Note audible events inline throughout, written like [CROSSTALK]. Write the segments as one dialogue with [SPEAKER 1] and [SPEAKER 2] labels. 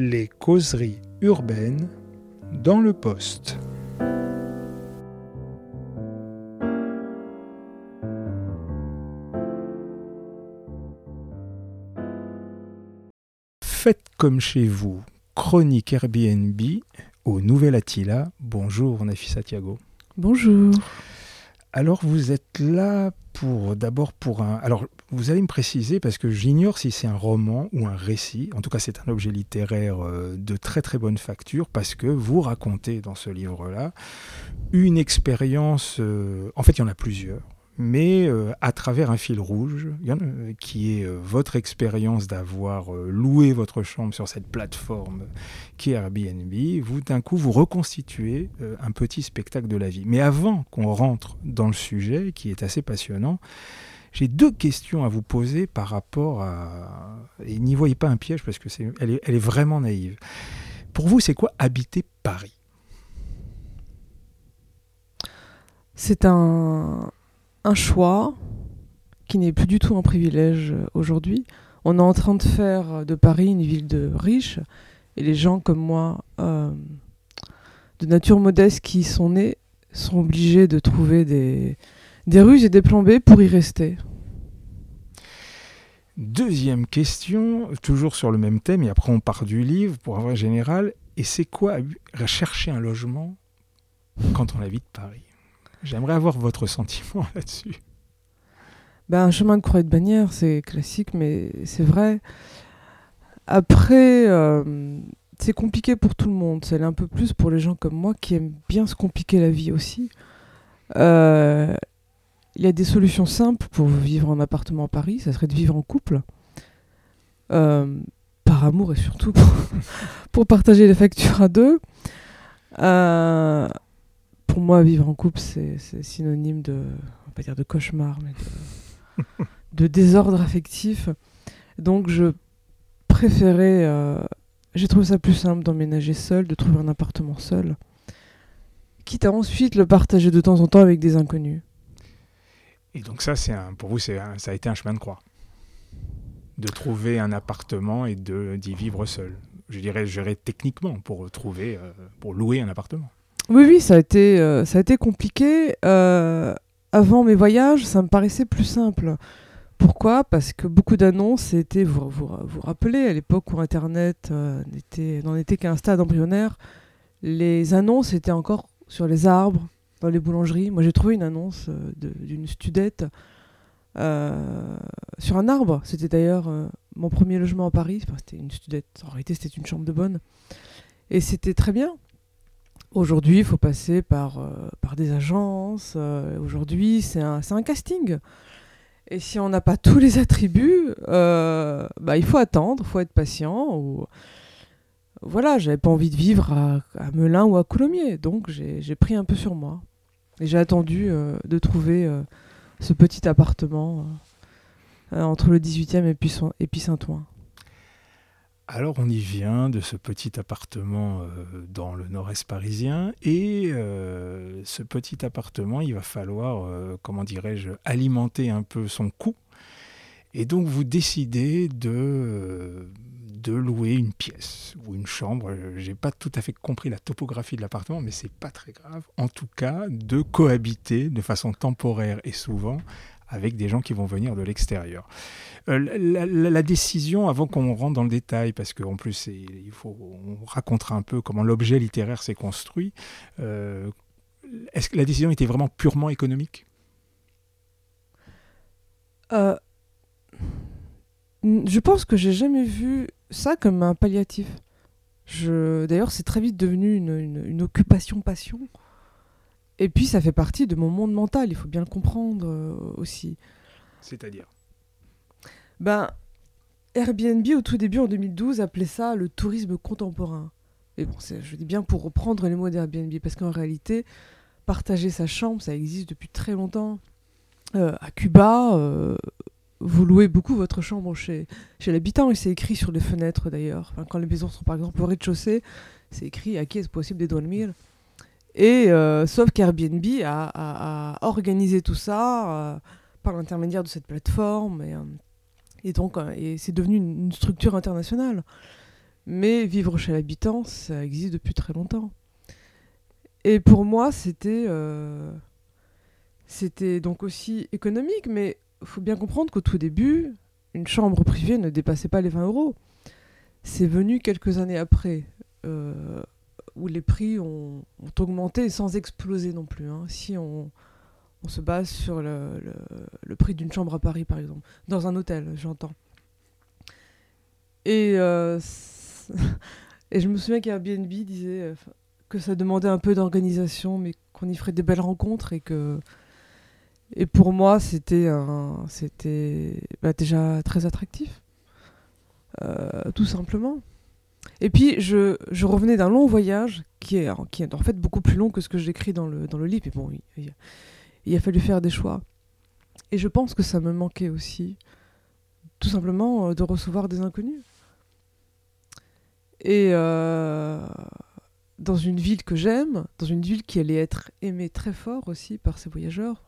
[SPEAKER 1] Les causeries urbaines dans le poste. Faites comme chez vous, chronique Airbnb au Nouvel Attila. Bonjour Nafisa Thiago.
[SPEAKER 2] Bonjour.
[SPEAKER 1] Alors vous êtes là pour d'abord pour un. Alors vous allez me préciser parce que j'ignore si c'est un roman ou un récit. En tout cas, c'est un objet littéraire euh, de très très bonne facture parce que vous racontez dans ce livre-là une expérience. euh, En fait, il y en a plusieurs mais euh, à travers un fil rouge, qui est votre expérience d'avoir loué votre chambre sur cette plateforme qui est Airbnb, vous d'un coup vous reconstituez un petit spectacle de la vie. Mais avant qu'on rentre dans le sujet, qui est assez passionnant, j'ai deux questions à vous poser par rapport à... Et n'y voyez pas un piège parce que c'est, elle, est, vraiment naïve. Pour vous, c'est quoi habiter Paris?
[SPEAKER 2] C'est un, choix qui n'est plus du tout un privilège euh, aujourd'hui. On est en train de faire de Paris une ville de riches et les gens comme moi, euh, de nature modeste, qui y sont nés, sont obligés de trouver des, des ruses et des plans B pour y rester.
[SPEAKER 1] Deuxième question, toujours sur le même thème, et après on part du livre pour avoir général. Et c'est quoi chercher un logement quand on habite Paris? J'aimerais avoir votre sentiment [LAUGHS] là-dessus.
[SPEAKER 2] Ben, un chemin de croix et de bannière, c'est classique, mais c'est vrai. Après, euh, c'est compliqué pour tout le monde. C'est un peu plus pour les gens comme moi qui aiment bien se compliquer la vie aussi. Euh, il y a des solutions simples pour vivre en appartement à Paris. Ça serait de vivre en couple. Euh, par amour et surtout pour, [LAUGHS] partager les factures à deux. Euh, pour moi, vivre en couple, c'est synonyme de, on va pas dire de cauchemar, mais de, de désordre affectif. Donc, je préférais, euh, j'ai trouvé ça plus simple d'emménager seul, de trouver un appartement seul, quitte à ensuite le partager de temps en temps avec des inconnus.
[SPEAKER 1] Et donc ça, c'est pour vous, c'est ça a été un chemin de croix. De trouver un appartement et de d'y vivre seul. Je dirais, dirais techniquement pour trouver, euh, pour louer un appartement.
[SPEAKER 2] Oui, oui, ça a été, euh, ça a été compliqué. Euh, avant mes voyages, ça me paraissait plus simple. Pourquoi? Parce que beaucoup d'annonces étaient, vous vous, vous rappelez, à l'époque où Internet n'en était qu'à un stade embryonnaire, les annonces étaient encore sur les arbres, dans les boulangeries. Moi, j'ai trouvé une annonce euh, d'une studette euh, sur un arbre. C'était d'ailleurs euh, mon premier logement à Paris. C'était une studette. En réalité, c'était une chambre de bonne. Et c'était très bien. Aujourd'hui, il faut passer par, par des agences. Aujourd'hui, c'est un, un casting. Et si on n'a pas tous les attributs, bah, il faut attendre, il faut être patient. Ou... Voilà, j'avais pas envie de vivre à, à Melun ou à Coulommiers. Donc, j'ai pris un peu sur moi. Et j'ai attendu euh, de trouver euh, ce petit appartement euh, entre le 18e et puis, Saint-Ouen.
[SPEAKER 1] Alors on y vient de ce petit appartement dans le nord-est parisien et ce petit appartement, il va falloir, comment dirais-je, alimenter un peu son coût. Et donc vous décidez de, de louer une pièce ou une chambre. Euh, J'ai pas tout à fait compris la topographie de l'appartement, mais c'est pas très grave. En tout cas, de cohabiter de façon temporaire et souvent avec des gens qui vont venir de l'extérieur. Euh, la, décision, avant qu'on rentre dans le détail, parce qu'en plus, il faut, on racontera un peu comment l'objet littéraire s'est construit. euh, Est-ce que la décision était vraiment purement économique?
[SPEAKER 2] Je pense que j'ai jamais vu ça comme un palliatif. Je... D'ailleurs, c'est très vite devenu une, une- une occupation-passion. Et puis, ça fait partie de mon monde mental, il faut bien le comprendre euh, aussi.
[SPEAKER 1] C'est-à-dire?
[SPEAKER 2] Ben, Airbnb, au tout début, en 2012, appelait ça le tourisme contemporain. Et bon, je dis bien pour reprendre les mots d'Airbnb, parce qu'en réalité, partager sa chambre, ça existe depuis très longtemps. Euh, à Cuba, euh, vous louez beaucoup votre chambre chez, chez l'habitant, et c'est écrit sur les fenêtres d'ailleurs. Quand les maisons sont par exemple au rez-de-chaussée, c'est écrit à qui est-ce possible de dormir. Et euh, sauf qu'Airbnb a, a- organisé tout ça euh, par l'intermédiaire de cette plateforme. Et, euh, et donc, et c'est devenu une, structure internationale. Mais vivre chez l'habitant, ça existe depuis très longtemps. Et pour moi, c'était donc aussi économique, mais faut bien comprendre qu'au tout début, une chambre privée ne dépassait pas les 20 euros. C'est venu quelques années après, euh, où les prix ont, augmenté sans exploser non plus. Hein. Si on, se base sur le, le, prix d'une chambre à Paris, par exemple, dans un hôtel, j'entends. Et, euh, [LAUGHS] et je me souviens qu'Airbnb disait euh, que ça demandait un peu d'organisation, mais qu'on y ferait des belles rencontres et que et pour moi, c'était bah, déjà très attractif, euh, tout simplement. Et puis, je, revenais d'un long voyage qui est, en fait beaucoup plus long que ce que j'écris dans le, dans le livre. Et bon, il, a fallu faire des choix. Et je pense que ça me manquait aussi, tout simplement, euh, de recevoir des inconnus. Et euh, dans une ville que j'aime, dans une ville qui allait être aimée très fort aussi par ces voyageurs,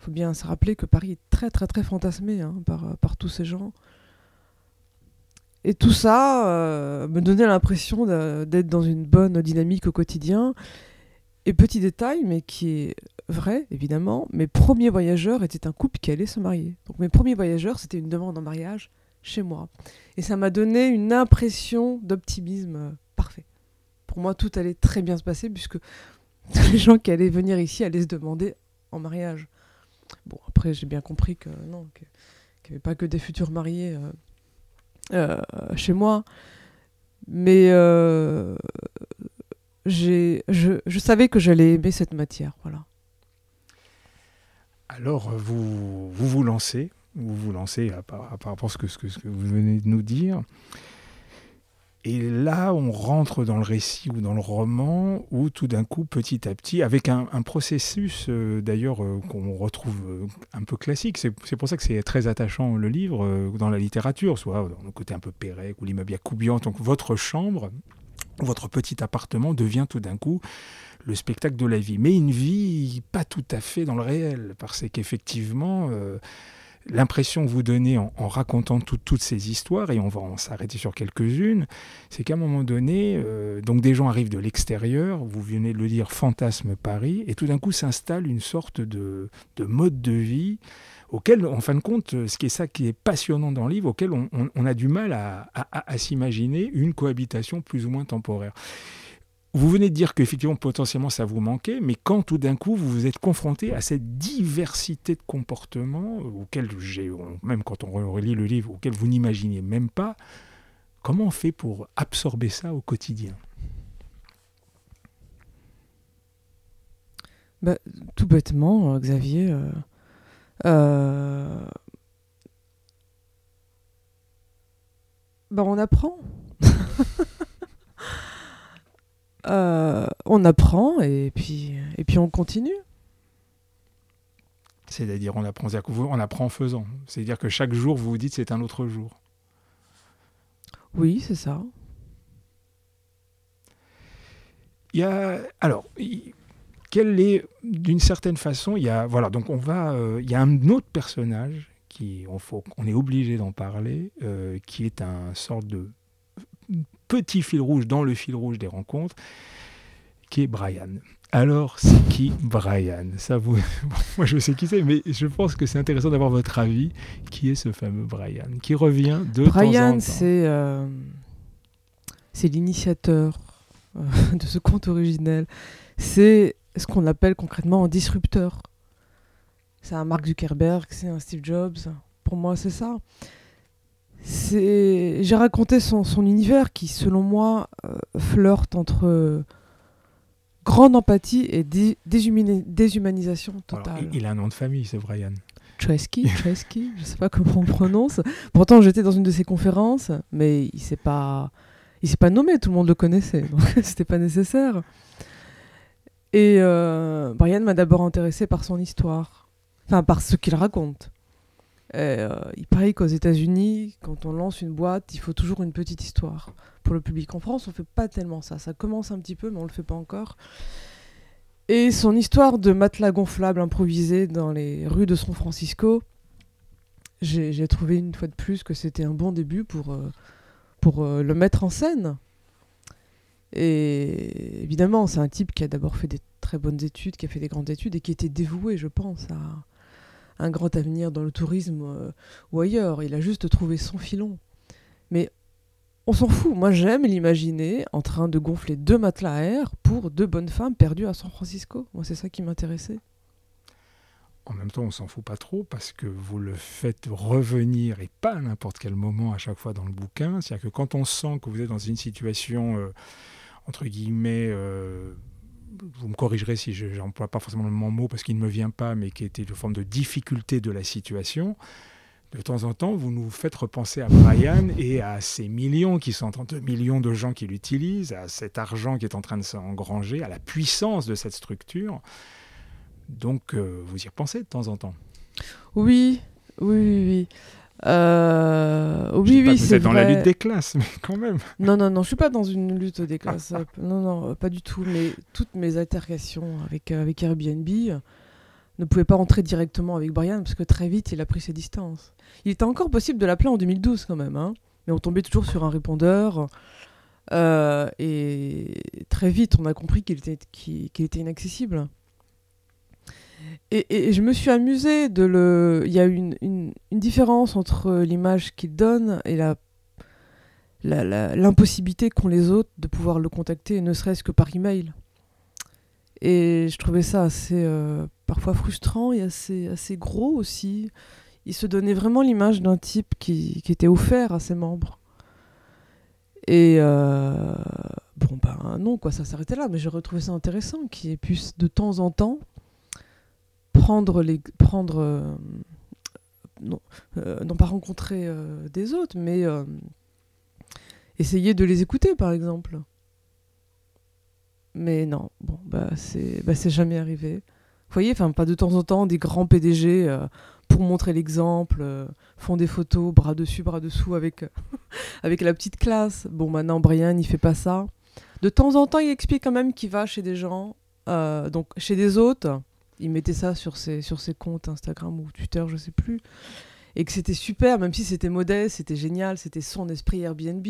[SPEAKER 2] faut bien se rappeler que Paris est très très très fantasmé hein, par, par tous ces gens. Et tout ça euh, me donnait l'impression d'être dans une bonne dynamique au quotidien. Et petit détail, mais qui est vrai, évidemment, mes premiers voyageurs étaient un couple qui allait se marier. Donc mes premiers voyageurs, c'était une demande en mariage chez moi. Et ça m'a donné une impression d'optimisme euh, parfait. Pour moi, tout allait très bien se passer, puisque [LAUGHS] les gens qui allaient venir ici allaient se demander en mariage. Bon, après, j'ai bien compris que non, qu'il n'y avait pas que des futurs mariés euh, euh, chez moi. Mais euh, je, je, savais que j'allais aimer cette matière. Voilà.
[SPEAKER 1] Alors, vous vous, vous lancez, vous vous lancez à, par rapport à ce que, ce que vous venez de nous dire. Et là, on rentre dans le récit ou dans le roman, où tout d'un coup, petit à petit, avec un, processus euh, d'ailleurs euh, qu'on retrouve euh, un peu classique, c'est pour ça que c'est très attachant le livre dans la littérature, soit dans le côté un peu Pérec ou l'immeuble Yacoubian. Donc votre chambre, votre petit appartement devient tout d'un coup le spectacle de la vie. Mais une vie pas tout à fait dans le réel, parce qu'effectivement l'impression que vous donnez en, racontant toutes ces histoires, et on va en s'arrêter sur quelques-unes, c'est qu'à un moment donné, euh, donc des gens arrivent de l'extérieur, vous venez de le dire, fantasme Paris, et tout d'un coup s'installe une sorte de, mode de vie auquel, en fin de compte, ce qui est ça qui est passionnant dans le livre, auquel on, a du mal à s'imaginer une cohabitation plus ou moins temporaire. Vous venez de dire qu'effectivement, potentiellement, ça vous manquait, mais quand tout d'un coup, vous vous êtes confronté à cette diversité de comportements, auxquels j'ai, même quand on relit le livre, auxquels vous n'imaginiez même pas, comment on fait pour absorber ça au quotidien?
[SPEAKER 2] Bah, Tout bêtement, euh, Xavier. Euh, euh, bah, on apprend. [LAUGHS] Euh, on apprend et puis, et puis on continue.
[SPEAKER 1] C'est-à-dire on apprend, on apprend en faisant. C'est-à-dire que chaque jour, vous vous dites c'est un autre jour.
[SPEAKER 2] Oui, c'est ça.
[SPEAKER 1] Il y a alors quelle est d'une certaine façon il y a voilà donc on va euh, il y a un autre personnage qui on faut on est obligé d'en parler euh, qui est un sorte de petit fil rouge dans le fil rouge des rencontres, qui est Brian. Alors, c'est qui Brian? Ça vous... [LAUGHS] Moi, je sais qui c'est, mais je pense que c'est intéressant d'avoir votre avis. Qui est ce fameux Brian? Qui revient de
[SPEAKER 2] Brian,
[SPEAKER 1] temps en temps.
[SPEAKER 2] c'est euh, c'est l'initiateur euh, [LAUGHS] de ce conte originel. C'est ce qu'on appelle concrètement un disrupteur. C'est un Mark Zuckerberg, c'est un Steve Jobs. Pour moi, c'est ça j'ai raconté son, univers qui, selon moi, euh, flirte entre grande empathie et déshumanisation totale.
[SPEAKER 1] il, a un nom de famille, c'est Brian.
[SPEAKER 2] Chesky, [LAUGHS] Chesky, je sais pas comment on prononce. Pourtant, j'étais dans une de ses conférences, mais il s'est pas, il s'est pas nommé. Tout le monde le connaissait, donc [LAUGHS] c'était pas nécessaire. Et euh, Brian m'a d'abord intéressé par son histoire, enfin par ce qu'il raconte. Euh, il paraît qu'aux États-Unis, quand on lance une boîte, il faut toujours une petite histoire pour le public. En France, on fait pas tellement ça. Ça commence un petit peu, mais on le fait pas encore. Et son histoire de matelas gonflable improvisé dans les rues de San Francisco, j'ai trouvé une fois de plus que c'était un bon début pour, euh, pour le mettre en scène. Et évidemment, c'est un type qui a d'abord fait des très bonnes études, qui a fait des grandes études et qui était dévoué, je pense, à un grand avenir dans le tourisme ou ailleurs. Il a juste trouvé son filon. Mais on s'en fout. Moi, j'aime l'imaginer en train de gonfler deux matelas à air pour deux bonnes femmes perdues à San Francisco. Moi, c'est ça qui m'intéressait.
[SPEAKER 1] En même temps, on s'en fout pas trop parce que vous le faites revenir et pas à n'importe quel moment à chaque fois dans le bouquin. C'est-à-dire que quand on sent que vous êtes dans une situation, euh, entre guillemets, euh, vous me corrigerez si je n'emploie pas forcément le mot parce qu'il ne me vient pas, mais qui était une forme de difficulté de la situation, de temps en temps, vous nous faites repenser à Brian et à ces millions qui sont en train millions de gens qui l'utilisent, à cet argent qui est en train de s'engranger, à la puissance de cette structure. Donc, euh, vous y repensez de temps en temps.
[SPEAKER 2] Oui, oui, oui. Euh, oui, oui,
[SPEAKER 1] c'est dans la lutte des classes, [LAUGHS] mais quand même.
[SPEAKER 2] Non, non, non, je suis pas dans une lutte des classes. non, non, pas du tout. Mais toutes mes altercations avec, avec Airbnb ne pouvaient pas rentrer directement avec Brian parce que très vite, il a pris ses distances. Il était encore possible de l'appeler en 2012 quand même, hein, mais on tombait toujours sur un répondeur. Euh, et très vite, on a compris qu'il était, qu'il, était inaccessible. Et, je me suis amusée de le. Il y a une, une, différence entre l'image qu'il donne et la, l'impossibilité qu'ont les autres de pouvoir le contacter, ne serait-ce que par email. Et je trouvais ça assez euh, parfois frustrant et assez, assez gros aussi il se donnait vraiment l'image d'un type qui, était offert à ses membres. Et euh, bon, ben non, quoi, ça s'arrêtait là, mais j'ai retrouvé ça intéressant qu'il puisse de temps en temps prendre les. prendre. Euh, non, euh, non, pas rencontrer des autres, mais essayer de les écouter, par exemple. Mais non, bon, bah c'est bah, jamais arrivé. Vous voyez, enfin, pas de temps en temps des grands PDG pour montrer l'exemple, euh, font des photos bras dessus, bras dessous avec, [LAUGHS] avec la petite classe. Bon, maintenant, Brian, il fait pas ça. De temps en temps, il explique quand même qu'il va chez des gens, euh, donc chez des autres. Il mettait ça sur ses, sur ses comptes Instagram ou Twitter, je sais plus. Et que c'était super, même si c'était modeste, c'était génial, c'était son esprit Airbnb.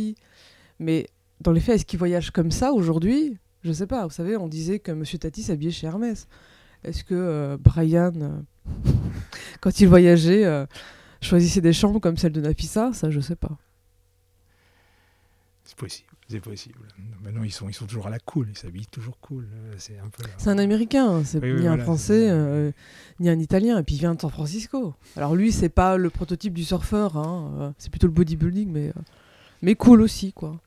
[SPEAKER 2] Mais dans les faits, est-ce qu'il voyage comme ça aujourd'hui? Je sais pas. Vous savez, on disait que Monsieur Tati s'habillait chez Hermès. Est-ce que euh, Brian [LAUGHS] quand il voyageait, euh, choisissait des chambres comme celle de Nafissa, ça je sais pas.
[SPEAKER 1] C'est possible, c'est possible. Maintenant ils sont, ils sont toujours à la cool, ils s'habillent toujours cool. Euh, c'est un peu.
[SPEAKER 2] C'est un Américain, c'est ni un Français euh, ni un Italien, et puis il vient de San Francisco. Alors lui c'est pas le prototype du surfeur, hein, c'est plutôt le bodybuilding, mais mais cool aussi quoi.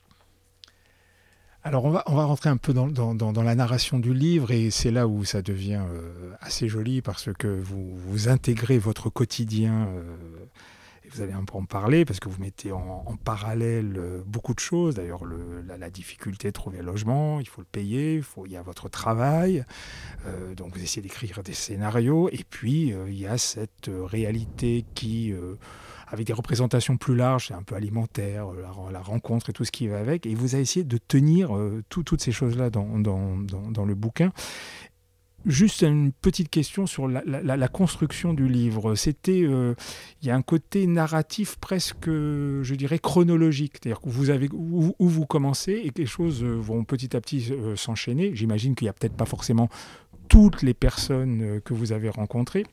[SPEAKER 1] Alors on va, on va rentrer un peu dans, la narration du livre et c'est là où ça devient euh, assez joli parce que vous, vous intégrez votre quotidien, euh, vous allez un peu en parler parce que vous mettez en, parallèle euh, beaucoup de choses. D'ailleurs la, difficulté de trouver un logement, il faut le payer, il, y a votre travail, donc vous essayez d'écrire des scénarios et puis il y a cette réalité qui avec des représentations plus larges, c'est un peu alimentaire, euh, la, rencontre et tout ce qui va avec. Et vous avez essayé de tenir euh, toutes ces choses-là dans, le bouquin. Juste une petite question sur la, construction du livre. C'était, euh, il y a un côté narratif presque, je dirais, chronologique. C'est-à-dire que vous avez où, vous commencez et que les choses vont petit à petit s'enchaîner. J'imagine qu'il n'y a peut-être pas forcément toutes les personnes que vous avez rencontrées.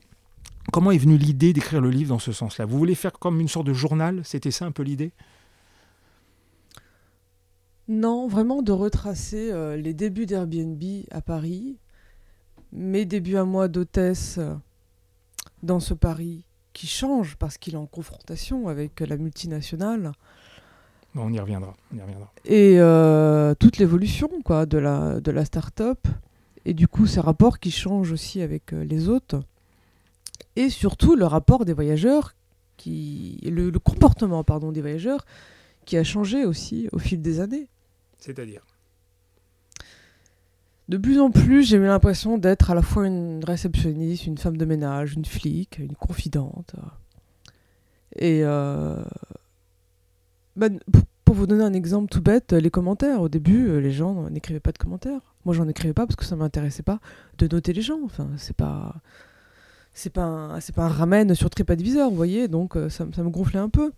[SPEAKER 1] Comment est venue l'idée d'écrire le livre dans ce sens-là? Vous voulez faire comme une sorte de journal? C'était ça un peu l'idée?
[SPEAKER 2] Non, vraiment de retracer euh, les débuts d'Airbnb à Paris, mes débuts à moi d'hôtesse euh, dans ce Paris qui change parce qu'il est en confrontation avec la multinationale.
[SPEAKER 1] on y reviendra. On y reviendra.
[SPEAKER 2] Et euh, toute l'évolution quoi de la de la start-up et du coup ces rapports qui changent aussi avec les autres et surtout le rapport des voyageurs, qui, le, comportement pardon, des voyageurs qui a changé aussi au fil des années.
[SPEAKER 1] C'est-à-dire?
[SPEAKER 2] De plus en plus, j'ai eu l'impression d'être à la fois une réceptionniste, une femme de ménage, une flic, une confidente. Et euh, bah, pour vous donner un exemple tout bête, les commentaires. Au début, euh, les gens n'écrivaient pas de commentaires. Moi, j'en écrivais pas parce que ça m'intéressait pas de noter les gens. Enfin, c'est pas c'est pas c'est un ramen sur TripAdvisor, vous voyez, donc euh, ça, ça, me gonflait un peu.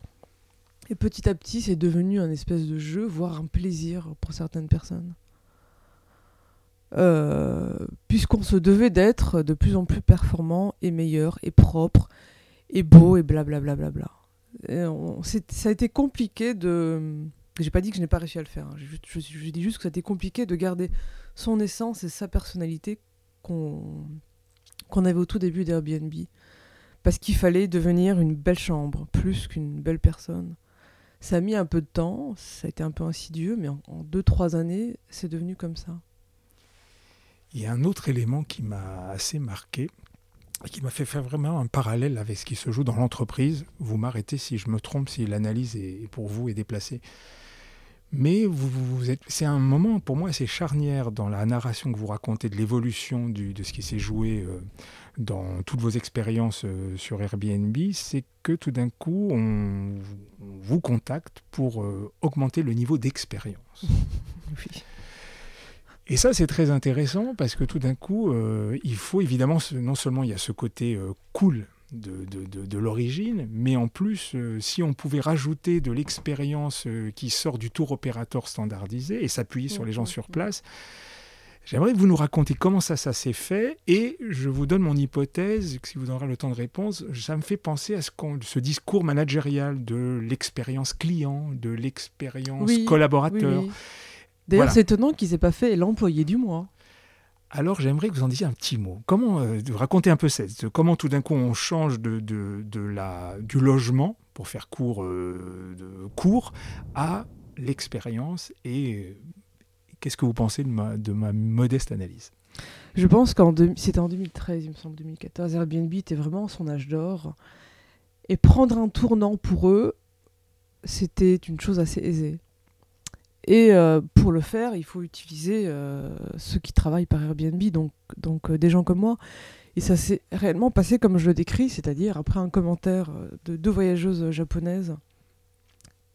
[SPEAKER 2] Et petit à petit, c'est devenu un espèce de jeu, voire un plaisir pour certaines personnes. Euh, puisqu'on se devait d'être de plus en plus performant et meilleur et propre et beau et blablabla. Bla bla bla ça a été compliqué de. J'ai pas dit que je n'ai pas réussi à le faire. Hein. Je, dis juste que ça a été compliqué de garder son essence et sa personnalité qu'on avait au tout début d'Airbnb. Parce qu'il fallait devenir une belle chambre, plus qu'une belle personne. Ça a mis un peu de temps, ça a été un peu insidieux, mais en 2-3 années, c'est devenu comme ça.
[SPEAKER 1] Il y a un autre élément qui m'a assez marqué, et qui m'a fait faire vraiment un parallèle avec ce qui se joue dans l'entreprise. Vous m'arrêtez si je me trompe, si l'analyse est, pour vous est déplacée. Mais vous, vous êtes, c'est un moment pour moi assez charnière dans la narration que vous racontez de l'évolution de ce qui s'est joué euh, dans toutes vos expériences euh, sur Airbnb, c'est que tout d'un coup on, vous contacte pour euh, augmenter le niveau d'expérience. [LAUGHS] oui. Et ça, c'est très intéressant parce que tout d'un coup, euh, il faut évidemment, non seulement il y a ce côté euh, cool de, de, de, l'origine, mais en plus, euh, si on pouvait rajouter de l'expérience qui sort du tour opérateur standardisé et s'appuyer sur les gens sur place, j'aimerais que vous nous racontiez comment ça, ça s'est fait. Et je vous donne mon hypothèse, si vous aurez le temps de réponse, ça me fait penser à ce, ce discours managérial de l'expérience client, de l'expérience collaborateur.
[SPEAKER 2] D'ailleurs, c'est étonnant qu'ils aient pas fait l'employé du mois.
[SPEAKER 1] Alors j'aimerais que vous en disiez un petit mot. Comment euh, raconter un peu ça Comment tout d'un coup on change de, de, la, du logement, pour faire court, euh, de, court à l'expérience et euh, qu'est-ce que vous pensez de ma, de ma modeste analyse?
[SPEAKER 2] Je pense qu'en c'était en 2013, il me semble 2014, Airbnb était vraiment son âge d'or et prendre un tournant pour eux, c'était une chose assez aisée. Et euh, pour le faire, il faut utiliser euh, ceux qui travaillent par Airbnb, donc, donc euh, des gens comme moi. Et ça s'est réellement passé comme je le décris, c'est-à-dire après un commentaire de deux voyageuses japonaises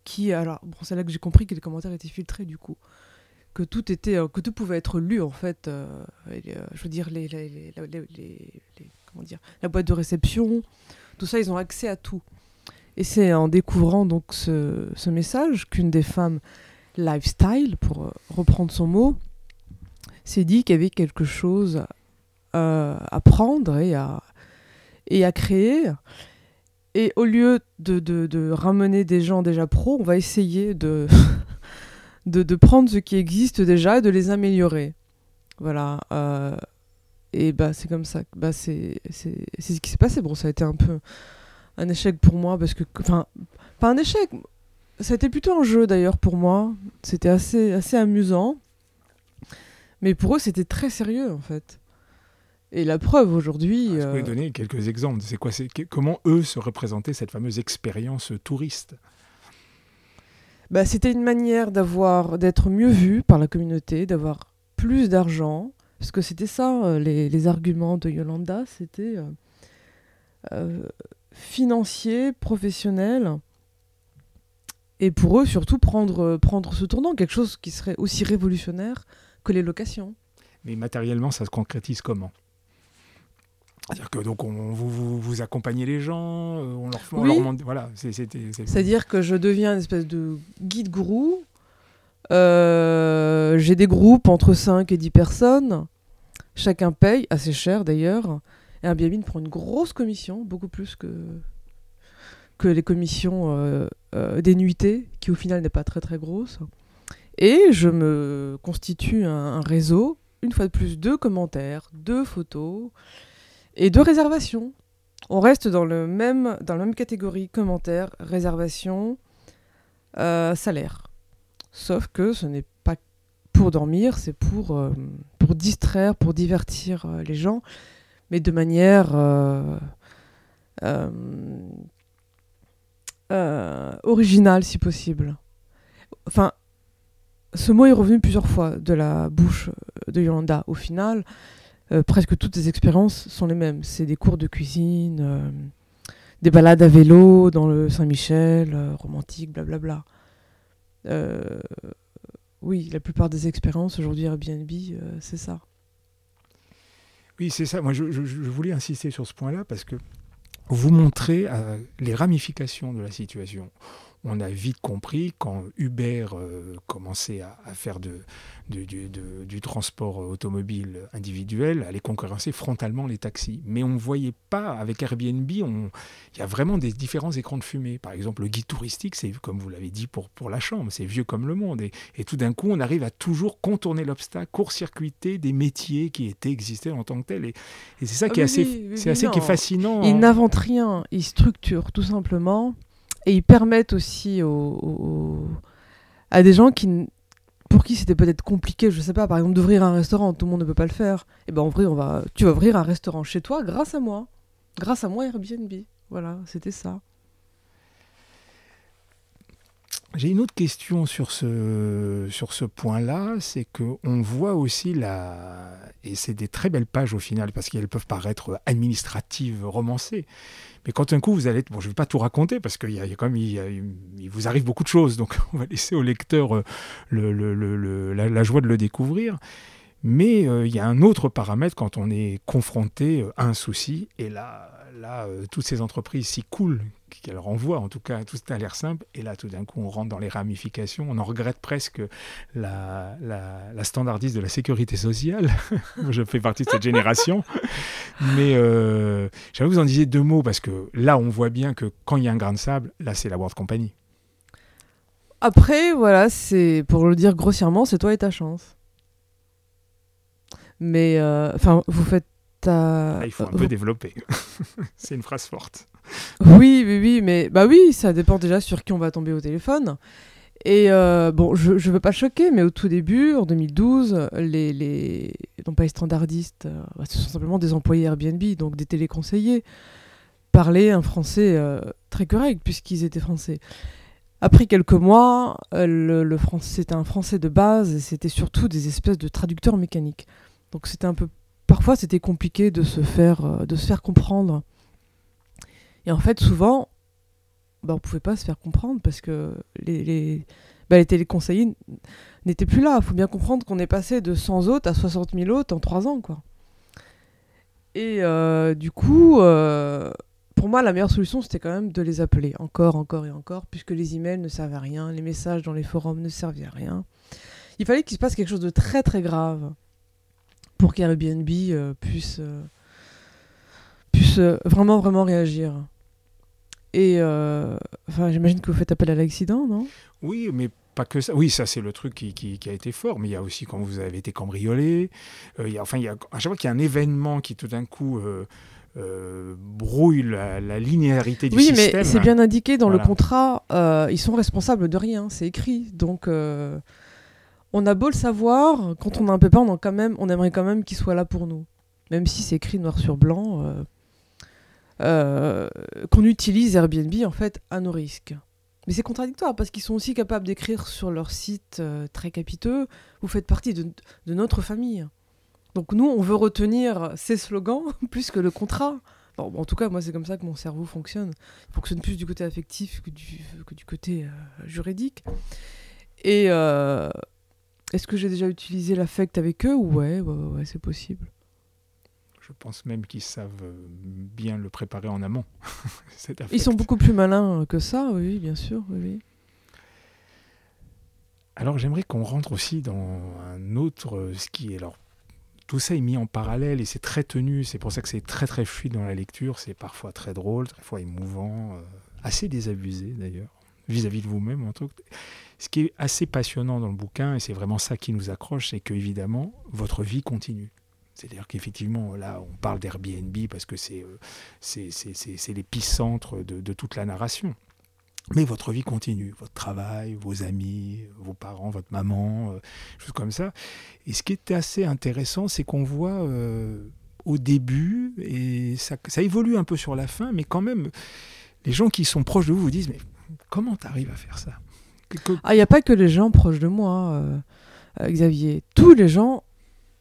[SPEAKER 2] qui, alors, bon, c'est là que j'ai compris que les commentaires étaient filtrés du coup, que tout était, que tout pouvait être lu en fait. je veux dire, les, comment dire, la boîte de réception, tout ça, ils ont accès à tout. Et c'est en découvrant donc ce message qu'une des femmes lifestyle, pour euh, reprendre son mot, s'est dit qu'il y avait quelque chose euh, à prendre et à, et à créer. Et au lieu de, de, ramener des gens déjà pros, on va essayer [LAUGHS] de, de, prendre ce qui existe déjà et de les améliorer. Voilà. Euh, et bah, c'est comme ça. Bah, c'est ce qui s'est passé. Bon, ça a été un peu un échec pour moi parce que. Enfin, pas un échec. C'était plutôt un jeu d'ailleurs pour moi. C'était assez, assez amusant. Mais pour eux, c'était très sérieux en fait. Et la preuve aujourd'hui.
[SPEAKER 1] Vous pouvez euh, donner quelques exemples. C'est quoi c'est comment eux se représentaient cette fameuse expérience touriste?
[SPEAKER 2] Bah, c'était une manière d'avoir d'être mieux vu par la communauté, d'avoir plus d'argent, parce que c'était ça euh, les, les, arguments de Yolanda, c'était euh, financier, professionnel, et pour eux, surtout, prendre, euh, prendre ce tournant, quelque chose qui serait aussi révolutionnaire que les locations.
[SPEAKER 1] Mais matériellement, ça se concrétise comment? C'est-à-dire que donc on, vous, vous, accompagnez les gens, euh, on leur, on leur voilà.
[SPEAKER 2] C'est-à-dire que je deviens une espèce de guide gourou. Euh, j'ai des groupes entre 5 et 10 personnes. Chacun paye, assez cher d'ailleurs. Et Airbnb prend une grosse commission, beaucoup plus que, que les commissions euh, euh, des nuitées, qui au final n'est pas très très grosse. Et je me constitue un, réseau, une fois de plus, de commentaires, de photos et de réservations. On reste dans, le même, dans la même catégorie commentaires, réservations, euh, salaire. Sauf que ce n'est pas pour dormir, c'est pour, pour distraire, pour divertir les gens, mais de manière euh, original si possible. Enfin, ce mot est revenu plusieurs fois de la bouche de Yolanda. Au final, euh, presque toutes les expériences sont les mêmes. C'est des cours de cuisine, euh, des balades à vélo dans le Saint-Michel, romantique, blablabla. oui, la plupart des expériences aujourd'hui Airbnb, c'est ça.
[SPEAKER 1] Oui, c'est ça. Moi, je, voulais insister sur ce point-là parce que vous montrez euh, les ramifications de la situation. On a vite compris quand Uber euh, commençait à, faire de, du transport automobile individuel, aller concurrencer frontalement les taxis. Mais on ne voyait pas, avec Airbnb, il y a vraiment des différents écrans de fumée. Par exemple, le guide touristique, c'est comme vous l'avez dit pour, pour la chambre, c'est vieux comme le monde. Et, tout d'un coup, on arrive à toujours contourner l'obstacle, court-circuiter des métiers qui étaient existés en tant que tels. Et, c'est ça qui est assez, assez qui est fascinant.
[SPEAKER 2] Ils n'inventent rien, ils structurent tout simplement et ils permettent aussi à des gens qui, pour qui c'était peut-être compliqué, je sais pas, par exemple d'ouvrir un restaurant, tout le monde ne peut pas le faire. Et eh ben en vrai, on va, tu vas ouvrir un restaurant chez toi grâce à moi, grâce à moi Airbnb. Voilà, c'était ça.
[SPEAKER 1] J'ai une autre question sur ce, sur ce point-là, c'est qu'on voit aussi la... Et c'est des très belles pages au final, parce qu'elles peuvent paraître administratives, romancées. Mais quand un coup vous allez... Bon, je ne vais pas tout raconter, parce qu'il y, a, il, vous arrive beaucoup de choses, donc [LAUGHS] on va laisser au lecteur euh, le, le, la, joie de le découvrir. Mais euh, il y a un autre paramètre quand on est confronté euh, à un souci, et là, là toutes ces entreprises s'y coulent qu'elle renvoie, en tout cas, tout ça a l'air simple, et là, tout d'un coup, on rentre dans les ramifications, on en regrette presque la, la, standardise de la sécurité sociale. [LAUGHS] Je fais partie de cette génération. Mais euh, j'aimerais vous en disiez deux mots, parce que là, on voit bien que quand il y a un grain de sable, là, c'est la World Company.
[SPEAKER 2] Après, voilà, c'est pour le dire grossièrement, c'est toi et ta chance. Mais, euh, enfin, vous faites ta...
[SPEAKER 1] il faut un peu développer. [LAUGHS] c'est une phrase forte.
[SPEAKER 2] Oui, oui, oui, mais bah oui, ça dépend déjà sur qui on va tomber au téléphone. Et euh, bon, je ne veux pas choquer, mais au tout début, en 2012, les, les non pas les standardistes, euh, bah, ce sont simplement des employés Airbnb, donc des téléconseillers, parlaient un français très correct puisqu'ils étaient français. Après quelques mois, le, le français c'était un français de base et c'était surtout des espèces de traducteurs mécaniques. Donc c'était un peu, parfois c'était compliqué de se faire, de se faire comprendre. Et en fait, souvent, bah, on ne pouvait pas se faire comprendre parce que les, les, bah, les téléconseillers n'étaient plus là. Il faut bien comprendre qu'on est passé de 100 hôtes à 60 000 hôtes en 3 ans. Quoi. Et euh, du coup, euh, pour moi, la meilleure solution, c'était quand même de les appeler encore, encore et encore, puisque les emails ne servaient à rien, les messages dans les forums ne servaient à rien. Il fallait qu'il se passe quelque chose de très très grave pour qu'Airbnb euh, puisse, puisse vraiment vraiment réagir. Et euh, enfin, j'imagine que vous faites appel à l'accident, non?
[SPEAKER 1] Oui, mais pas que ça. Oui, ça c'est le truc qui, qui, a été fort, mais il y a aussi quand vous avez été cambriolé. Euh, il y a, enfin, il y a, à chaque fois qu'il y a un événement qui tout d'un coup euh, brouille la, linéarité du
[SPEAKER 2] système. Oui, mais c'est bien indiqué dans le contrat. ils sont responsables de rien, c'est écrit. Donc on a beau le savoir, quand on a un pépin, on, quand même, on aimerait quand même qu'il soit là pour nous. Même si c'est écrit noir sur blanc. Euh, qu'on utilise Airbnb en fait à nos risques. Mais c'est contradictoire parce qu'ils sont aussi capables d'écrire sur leur site euh, très capiteux Vous faites partie de, notre famille. Donc nous, on veut retenir ces slogans [LAUGHS] plus que le contrat. En tout cas, moi, c'est comme ça que mon cerveau fonctionne. Il fonctionne plus du côté affectif que du, que du côté euh, juridique. Et est-ce que j'ai déjà utilisé l'affect avec eux? Ouais, ouais, ouais c'est possible.
[SPEAKER 1] Je pense même qu'ils savent bien le préparer en amont. [LAUGHS]
[SPEAKER 2] Ils sont beaucoup plus malins que ça, oui, bien sûr. Oui.
[SPEAKER 1] Alors j'aimerais qu'on rentre aussi dans un autre, ce qui est alors tout ça est mis en parallèle et c'est très tenu. C'est pour ça que c'est très très fluide dans la lecture. C'est parfois très drôle, parfois émouvant, euh, assez désabusé d'ailleurs vis-à-vis de vous-même. En tout Ce qui est assez passionnant dans le bouquin, et c'est vraiment ça qui nous accroche, c'est que évidemment votre vie continue. C'est-à-dire qu'effectivement, là, on parle d'Airbnb parce que c'est euh, l'épicentre de, de, toute la narration. Mais votre vie continue, votre travail, vos amis, vos parents, votre maman, euh, choses comme ça. Et ce qui est assez intéressant, c'est qu'on voit euh, au début, et ça, ça, évolue un peu sur la fin, mais quand même, les gens qui sont proches de vous vous disent, mais comment tu à faire ça
[SPEAKER 2] Ah, il n'y a pas que les gens proches de moi, Xavier. Tous les gens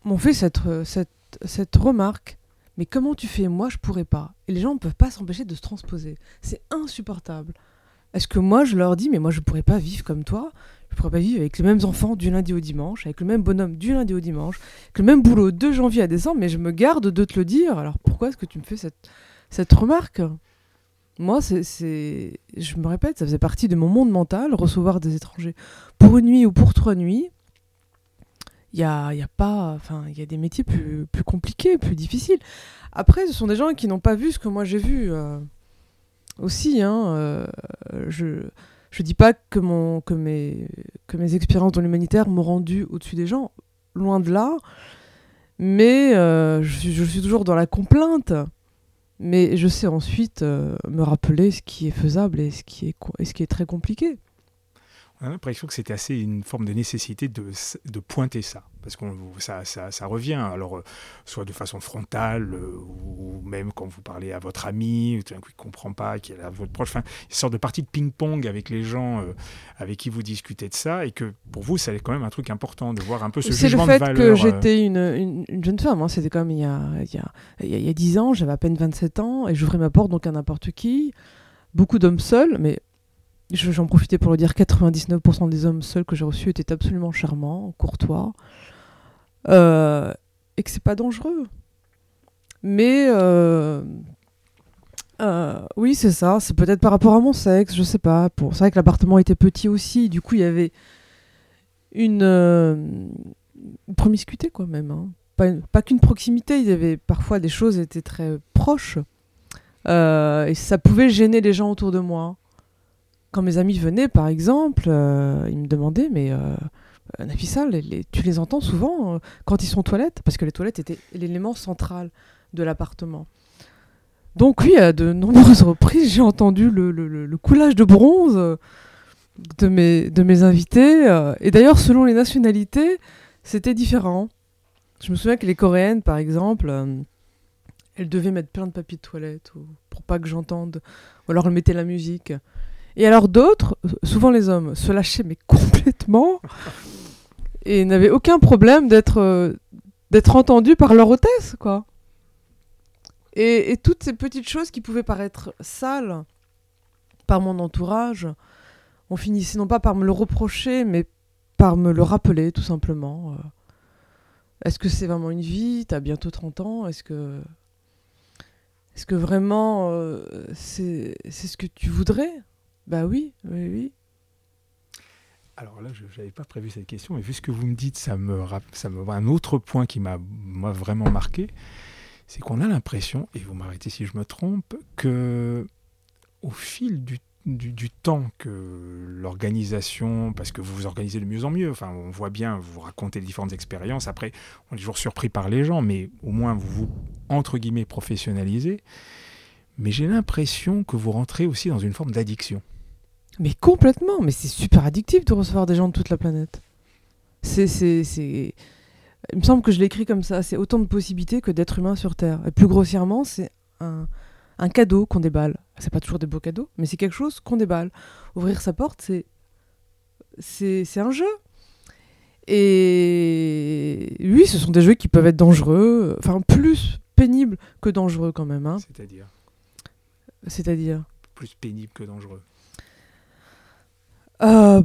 [SPEAKER 2] m'ont fait cette, cette remarque. Mais comment tu fais? Moi, je pourrais pas. Et les gens ne peuvent pas s'empêcher de se transposer. C'est insupportable. Est-ce que moi, je leur dis, mais moi, je pourrais pas vivre comme toi? Je pourrais pas vivre avec les mêmes enfants du lundi au dimanche, avec le même bonhomme du lundi au dimanche, avec le même boulot de janvier à décembre, mais je me garde de te le dire. Alors pourquoi est-ce que tu me fais cette, cette remarque? Moi, c'est, je me répète, ça faisait partie de mon monde mental, recevoir des étrangers pour une nuit ou pour trois nuits. Il y a, y a, pas, enfin, il y a des métiers plus, plus compliqués, plus difficiles. Après, ce sont des gens qui n'ont pas vu ce que moi j'ai vu euh, aussi. Hein, euh, je je dis pas que mon que mes que mes expériences dans l'humanitaire m'ont rendu au-dessus des gens, loin de là. Mais euh, je, je, suis toujours dans la complainte. Mais je sais ensuite euh, me rappeler ce qui est faisable et ce qui est, et ce qui est très compliqué.
[SPEAKER 1] On a l'impression que c'était assez une forme de nécessité de, de pointer ça, parce que ça, ça, ça, revient, alors euh, soit de façon frontale, euh, ou même quand vous parlez à votre ami, tout d'un coup il ne comprend pas, qu'il est à votre proche, enfin, une sorte de partie de ping-pong avec les gens euh, avec qui vous discutez de ça, et que pour vous, ça est quand même un truc important de voir un peu ce jugement de valeur.
[SPEAKER 2] C'est le fait que j'étais une, une, une, jeune femme, hein. c'était comme il y a, il y, a, il y a 10 ans, j'avais à peine 27 ans, et j'ouvrais ma porte donc à n'importe qui, beaucoup d'hommes seuls, mais j'en profitais pour le dire, 99% des hommes seuls que j'ai reçus étaient absolument charmants, courtois, euh, et que c'est pas dangereux. Mais euh, euh, oui, c'est ça. C'est peut-être par rapport à mon sexe, je sais pas. Pour... C'est vrai que l'appartement était petit aussi, du coup il y avait une, promiscuité quoi même. Hein. Pas, pas qu'une proximité, il y avait parfois des choses étaient très proches. et ça pouvait gêner les gens autour de moi quand mes amis venaient, par exemple, euh, ils me demandaient, mais euh, Nafissa, tu les entends souvent euh, quand ils sont aux toilettes? Parce que les toilettes étaient l'élément central de l'appartement. Donc oui, à de nombreuses reprises, j'ai entendu le, coulage de bronze de mes, de mes invités. et d'ailleurs, selon les nationalités, c'était différent. Je me souviens que les Coréennes, par exemple, elles devaient mettre plein de papier de toilette ou, pour pas que j'entende. Ou alors elles mettaient la musique. Et alors d'autres, souvent les hommes, se lâchaient mais complètement et n'avaient aucun problème d'être euh, entendus par leur hôtesse, quoi. Et, et, toutes ces petites choses qui pouvaient paraître sales par mon entourage, on finissait non pas par me le reprocher, mais par me le rappeler, tout simplement. Euh. Est-ce que c'est vraiment une vie? T'as bientôt 30 ans Est-ce que... Est-ce que vraiment euh, c'est ce que tu voudrais? Bah oui, oui, oui.
[SPEAKER 1] Alors là, je n'avais pas prévu cette question, mais vu ce que vous me dites, ça me, ça me un autre point qui m'a vraiment marqué, c'est qu'on a l'impression, et vous m'arrêtez si je me trompe, que au fil du, du, temps que l'organisation, parce que vous vous organisez de mieux en mieux, enfin on voit bien, vous racontez les différentes expériences, après on est toujours surpris par les gens, mais au moins vous vous, entre guillemets, professionnalisez, mais j'ai l'impression que vous rentrez aussi dans une forme d'addiction.
[SPEAKER 2] Mais complètement, mais c'est super addictif de recevoir des gens de toute la planète. C'est, c'est, c'est... Il me semble que je l'écris comme ça, c'est autant de possibilités que d'êtres humains sur Terre. Et plus grossièrement, c'est un, un cadeau qu'on déballe. C'est pas toujours des beaux cadeaux, mais c'est quelque chose qu'on déballe. Ouvrir sa porte, c'est, c'est, c'est un jeu. Et oui, ce sont des jeux qui peuvent être dangereux, enfin plus pénibles que dangereux quand même. Hein.
[SPEAKER 1] C'est-à-dire?
[SPEAKER 2] C'est-à-dire?
[SPEAKER 1] Plus pénible que dangereux.
[SPEAKER 2] Euh,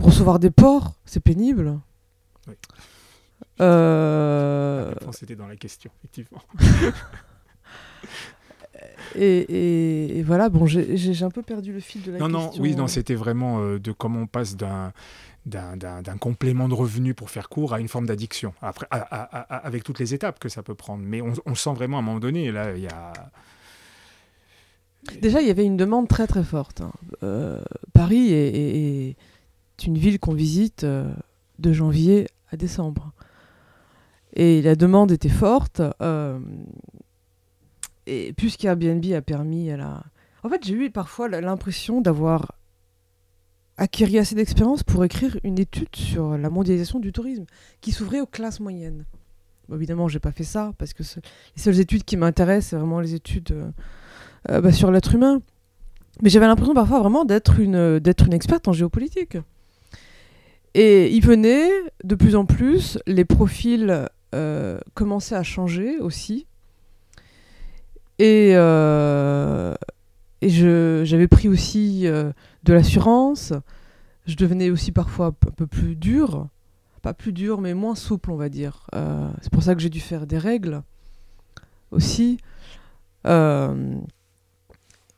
[SPEAKER 2] recevoir des porcs, c'est pénible.
[SPEAKER 1] Oui.
[SPEAKER 2] Euh...
[SPEAKER 1] C'était dans la question, effectivement. [LAUGHS]
[SPEAKER 2] et, et, et, voilà, bon, j'ai un peu perdu le fil de la
[SPEAKER 1] non,
[SPEAKER 2] question.
[SPEAKER 1] Non, oui, non, c'était vraiment euh, de comment on passe d'un d'un complément de revenu pour faire court à une forme d'addiction, après à, à, à, avec toutes les étapes que ça peut prendre. Mais on, on sent vraiment à un moment donné, là, il y a
[SPEAKER 2] Déjà, il y avait une demande très très forte. Hein. Euh, Paris est, une ville qu'on visite euh, de janvier à décembre. Et la demande était forte. Euh, et puisqu'Airbnb a permis à la... En fait, j'ai eu parfois l'impression d'avoir acquis assez d'expérience pour écrire une étude sur la mondialisation du tourisme qui s'ouvrait aux classes moyennes. Bon, évidemment, j'ai pas fait ça parce que les seules études qui m'intéressent, c'est vraiment les études bah, sur l'être humain. Mais j'avais l'impression parfois vraiment d'être une, d'être une experte en géopolitique. Et il venait de plus en plus, les profils euh, commençaient à changer aussi. Et, euh, et je, j'avais pris aussi euh, de l'assurance. Je devenais aussi parfois un peu plus dur. Pas plus dur, mais moins souple, on va dire. Euh, c'est pour ça que j'ai dû faire des règles aussi. Euh,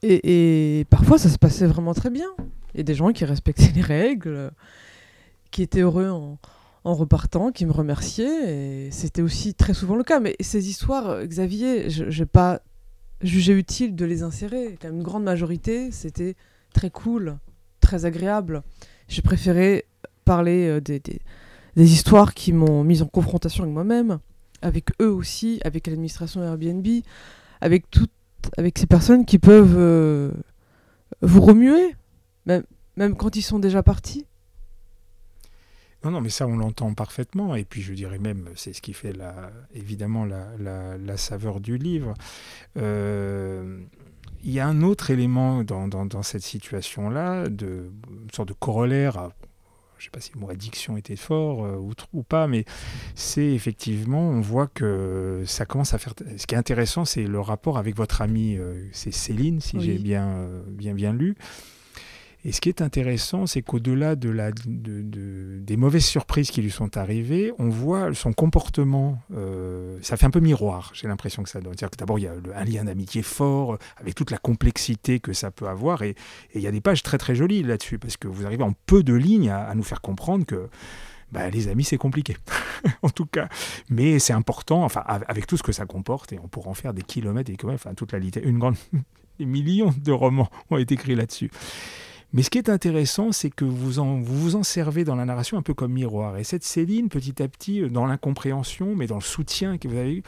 [SPEAKER 2] Et, parfois, ça se passait vraiment très bien. Il y a des gens qui respectaient les règles, qui étaient heureux en, repartant, qui me remerciaient. Et c'était aussi très souvent le cas. Mais ces histoires, Xavier, je n'ai pas jugé utile de les insérer. Une grande majorité, c'était très cool, très agréable. J'ai préféré parler euh, des, des histoires qui m'ont mise en confrontation avec moi-même, avec eux aussi, avec l'administration Airbnb, avec toutes avec ces personnes qui peuvent euh, vous remuer, même, même quand ils sont déjà partis.
[SPEAKER 1] Non, non, mais ça, on l'entend parfaitement. Et puis, je dirais même, c'est ce qui fait la, évidemment la, la, saveur du livre. Euh, il y a un autre élément dans, dans, cette situation-là, une sorte de corollaire à, je ne sais pas si le mot addiction était fort euh, ou, pas, mais c'est effectivement, on voit que ça commence à faire. Ce qui est intéressant, c'est le rapport avec votre amie, euh, c'est Céline, si j'ai bien, euh, bien, bien lu. Et ce qui est intéressant, c'est qu'au-delà de la, de, des mauvaises surprises qui lui sont arrivées, on voit son comportement. Euh, ça fait un peu miroir, j'ai l'impression que ça donne. C'est-à-dire que d'abord, il y a un lien d'amitié fort, avec toute la complexité que ça peut avoir. Et, il y a des pages très très jolies là-dessus, parce que vous arrivez en peu de lignes à, nous faire comprendre que. Bah, les amis, c'est compliqué, [LAUGHS] en tout cas. Mais c'est important, enfin, avec tout ce que ça comporte, et on pourra en faire des kilomètres et kilomètres, enfin, toute la littérature, une grande, [LAUGHS] des millions de romans ont été écrits là-dessus. Mais ce qui est intéressant, c'est que vous, en, vous en servez dans la narration un peu comme miroir. Et cette Céline, petit à petit, euh, dans l'incompréhension, mais dans le soutien que vous avez eu,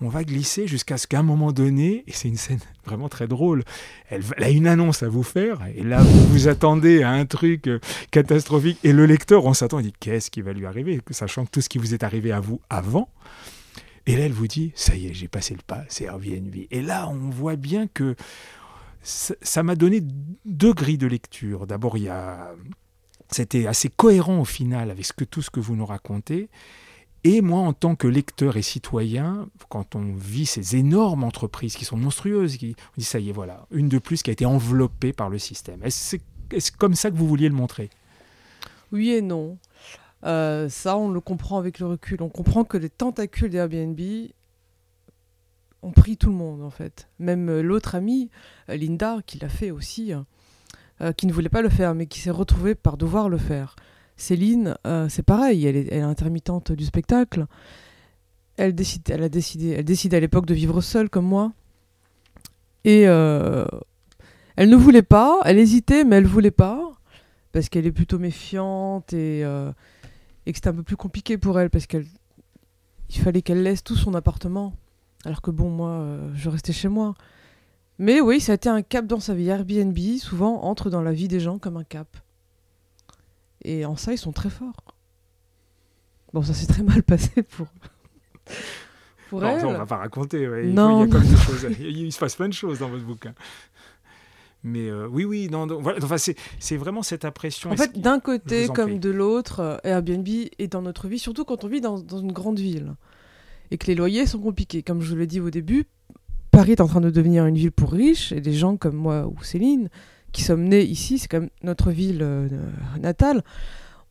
[SPEAKER 1] on va glisser jusqu'à ce qu'à un moment donné, et c'est une scène [LAUGHS] vraiment très drôle, elle, a une annonce à vous faire, et là vous vous attendez à un truc euh, catastrophique, et le lecteur, on s'attend, il dit qu'est-ce qui va lui arriver, sachant que tout ce qui vous est arrivé à vous avant. Et là, elle vous dit, ça y est, j'ai passé le pas, c'est Airbnb. Et là, on voit bien que ça m'a donné deux grilles de lecture. D'abord, il y a... c'était assez cohérent au final avec tout ce que vous nous racontez. Et moi, en tant que lecteur et citoyen, quand on vit ces énormes entreprises qui sont monstrueuses, qui, on dit ça y est, voilà, une de plus qui a été enveloppée par le système. Est-ce est comme ça que vous vouliez le montrer?
[SPEAKER 2] Oui et non. Euh, ça, on le comprend avec le recul. On comprend que les tentacules d'Airbnb ont pris tout le monde en fait. Même euh, l'autre amie, euh, Linda, qui l'a fait aussi, euh, qui ne voulait pas le faire, mais qui s'est retrouvée par devoir le faire. Céline, c'est pareil, elle est, intermittente du spectacle. Elle décide, elle a décidé, elle décide à l'époque de vivre seule comme moi. Et elle ne voulait pas, elle hésitait, mais elle voulait pas parce qu'elle est plutôt méfiante et, et que c'était un peu plus compliqué pour elle parce qu'il fallait qu'elle laisse tout son appartement alors que bon, moi, euh, je restais chez moi. Mais oui, ça a été un cap dans sa vie. Airbnb, souvent, entre dans la vie des gens comme un cap. Et en ça, ils sont très forts. Bon, ça s'est très mal passé pour. [LAUGHS]
[SPEAKER 1] pour elle. on va pas raconter. Il, non. Il, y a choses, il, se passe plein de choses dans votre bouquin. Mais euh, oui, oui, non, voilà, enfin, c'est vraiment cette impression.
[SPEAKER 2] En fait, d'un côté comme de l'autre, euh, Airbnb est dans notre vie, surtout quand on vit dans, dans une grande ville et que les loyers sont compliqués. Comme je vous l'ai dit au début, Paris est en train de devenir une ville pour riches et des gens comme moi ou Céline qui sommes nés ici, c'est comme notre ville euh, natale.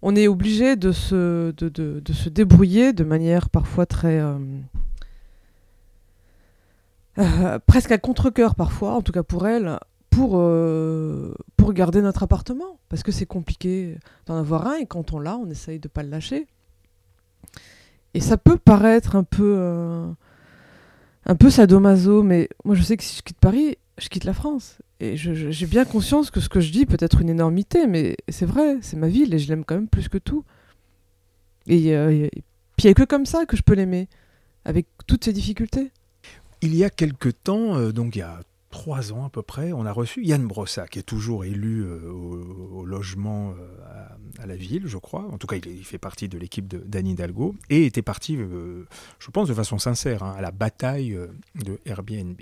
[SPEAKER 2] On est obligé de se, de, de, de, se débrouiller de manière parfois très. Euh, euh, presque à contre-coeur parfois, en tout cas pour elle, pour, pour garder notre appartement. Parce que c'est compliqué d'en avoir un et quand on l'a, on essaye de ne pas le lâcher. Et ça peut paraître un peu, euh, un peu sadomaso, mais moi je sais que si je quitte Paris, je quitte la France. Et j'ai bien conscience que ce que je dis peut être une énormité, mais c'est vrai, c'est ma ville et je l'aime quand même plus que tout. Et, euh, puis il n'y a que comme ça que je peux l'aimer, avec toutes ces difficultés.
[SPEAKER 1] Il y a quelque temps, euh, donc il y a trois ans à peu près, on a reçu Yann Brossa, qui est toujours élu euh, au, logement euh, à, la ville, je crois. En tout cas, il, fait partie de l'équipe d'Anne Hidalgo et était parti, euh, je pense, de façon sincère, hein, à la bataille de Airbnb.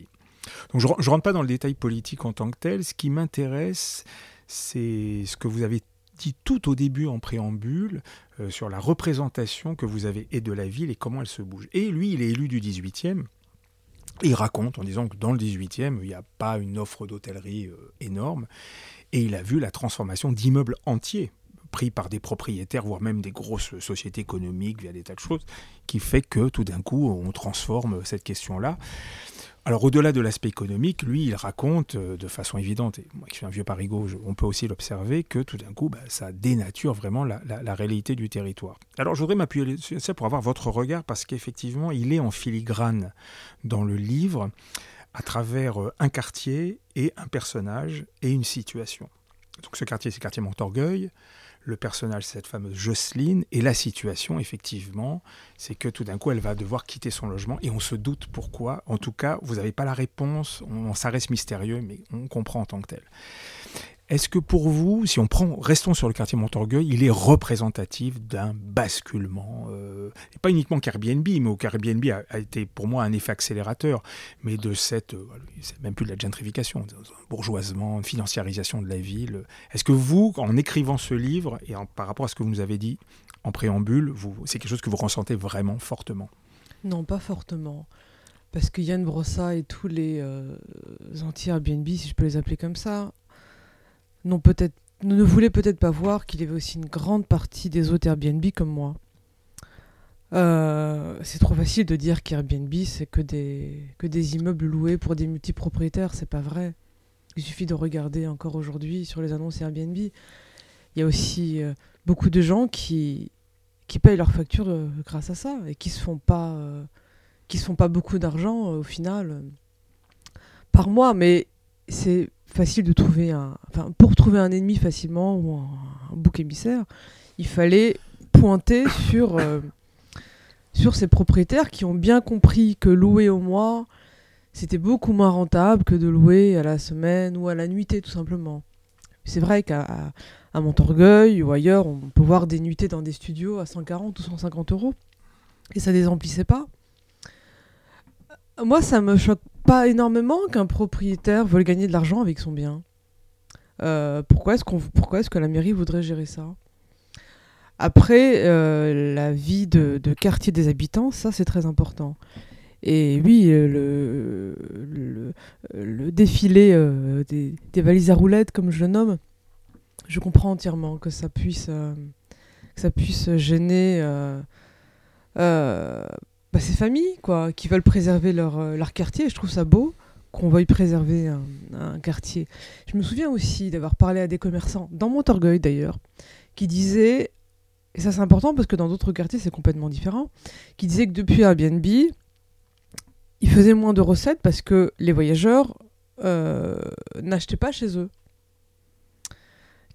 [SPEAKER 1] Donc, je ne rentre pas dans le détail politique en tant que tel. Ce qui m'intéresse, c'est ce que vous avez dit tout au début en préambule sur la représentation que vous avez et de la ville et comment elle se bouge. Et lui, il est élu du 18e il raconte en disant que dans le 18e, il n'y a pas une offre d'hôtellerie euh, énorme. Et il a vu la transformation d'immeubles entiers pris par des propriétaires, voire même des grosses sociétés économiques via des tas de choses, qui fait que tout d'un coup, on transforme cette question-là. Alors au-delà de l'aspect économique, lui, il raconte euh, de façon évidente, et moi qui suis un vieux parigot, on peut aussi l'observer, que tout d'un coup, bah, ça dénature vraiment la, réalité du territoire. Alors je voudrais m'appuyer sur ça pour avoir votre regard, parce qu'effectivement, il est en filigrane dans le livre, à travers euh, un quartier et un personnage et une situation. Donc ce quartier, c'est le quartier Montorgueil le personnage, cette fameuse Jocelyne, et la situation, effectivement, c'est que tout d'un coup, elle va devoir quitter son logement, et on se doute pourquoi. En tout cas, vous n'avez pas la réponse, on, ça reste mystérieux, mais on comprend en tant que tel. Est-ce que pour vous, si on prend, restons sur le quartier Montorgueil, il est représentatif d'un basculement euh, et Pas uniquement Airbnb, mais au Airbnb a, été pour moi un effet accélérateur, mais de cette, euh, c'est même plus de la gentrification, bourgeoisement, financiarisation de la ville. Est-ce que vous, en écrivant ce livre et par rapport à ce que vous nous avez dit en préambule, c'est quelque chose que vous ressentez vraiment fortement?
[SPEAKER 2] Non, pas fortement. Parce que Yann Brossa et tous les euh, anti-Airbnb, si je peux les appeler comme ça, peut-être, ne voulait peut-être pas voir qu'il y avait aussi une grande partie des autres Airbnb comme moi. Euh, c'est trop facile de dire qu'Airbnb c'est que des, que des immeubles loués pour des multipropriétaires, c'est pas vrai. Il suffit de regarder encore aujourd'hui sur les annonces Airbnb. Il y a aussi euh, beaucoup de gens qui, qui payent leurs factures euh, grâce à ça et qui se font pas, qui se font pas beaucoup d'argent au final par mois, mais c'est facile de trouver un. Pour trouver un ennemi facilement ou un, bouc émissaire, il fallait pointer sur, euh, sur ces propriétaires qui ont bien compris que louer au mois, c'était beaucoup moins rentable que de louer à la semaine ou à la nuitée, tout simplement. C'est vrai qu'à à Montorgueil ou ailleurs, on peut voir des nuitées dans des studios à 140 ou 150 euros. Et ça ne les emplissait pas. Moi, ça me choque pas énormément qu'un propriétaire veuille gagner de l'argent avec son bien. Euh, pourquoi est-ce qu'on, pourquoi est-ce que la mairie voudrait gérer ça? Après, euh, la vie de, quartier des habitants, ça c'est très important. Et oui, le, le, défilé euh, des, valises à roulettes, comme je le nomme, je comprends entièrement que ça puisse, que ça puisse gêner ces familles quoi, qui veulent préserver leur, euh, leur quartier. je trouve ça beau qu'on veuille préserver un, quartier. Je me souviens aussi d'avoir parlé à des commerçants, dans Montorgueil d'ailleurs, qui disaient, et ça c'est important parce que dans d'autres quartiers c'est complètement différent, qui disaient que depuis Airbnb, ils faisaient moins de recettes parce que les voyageurs euh, n'achetaient pas chez eux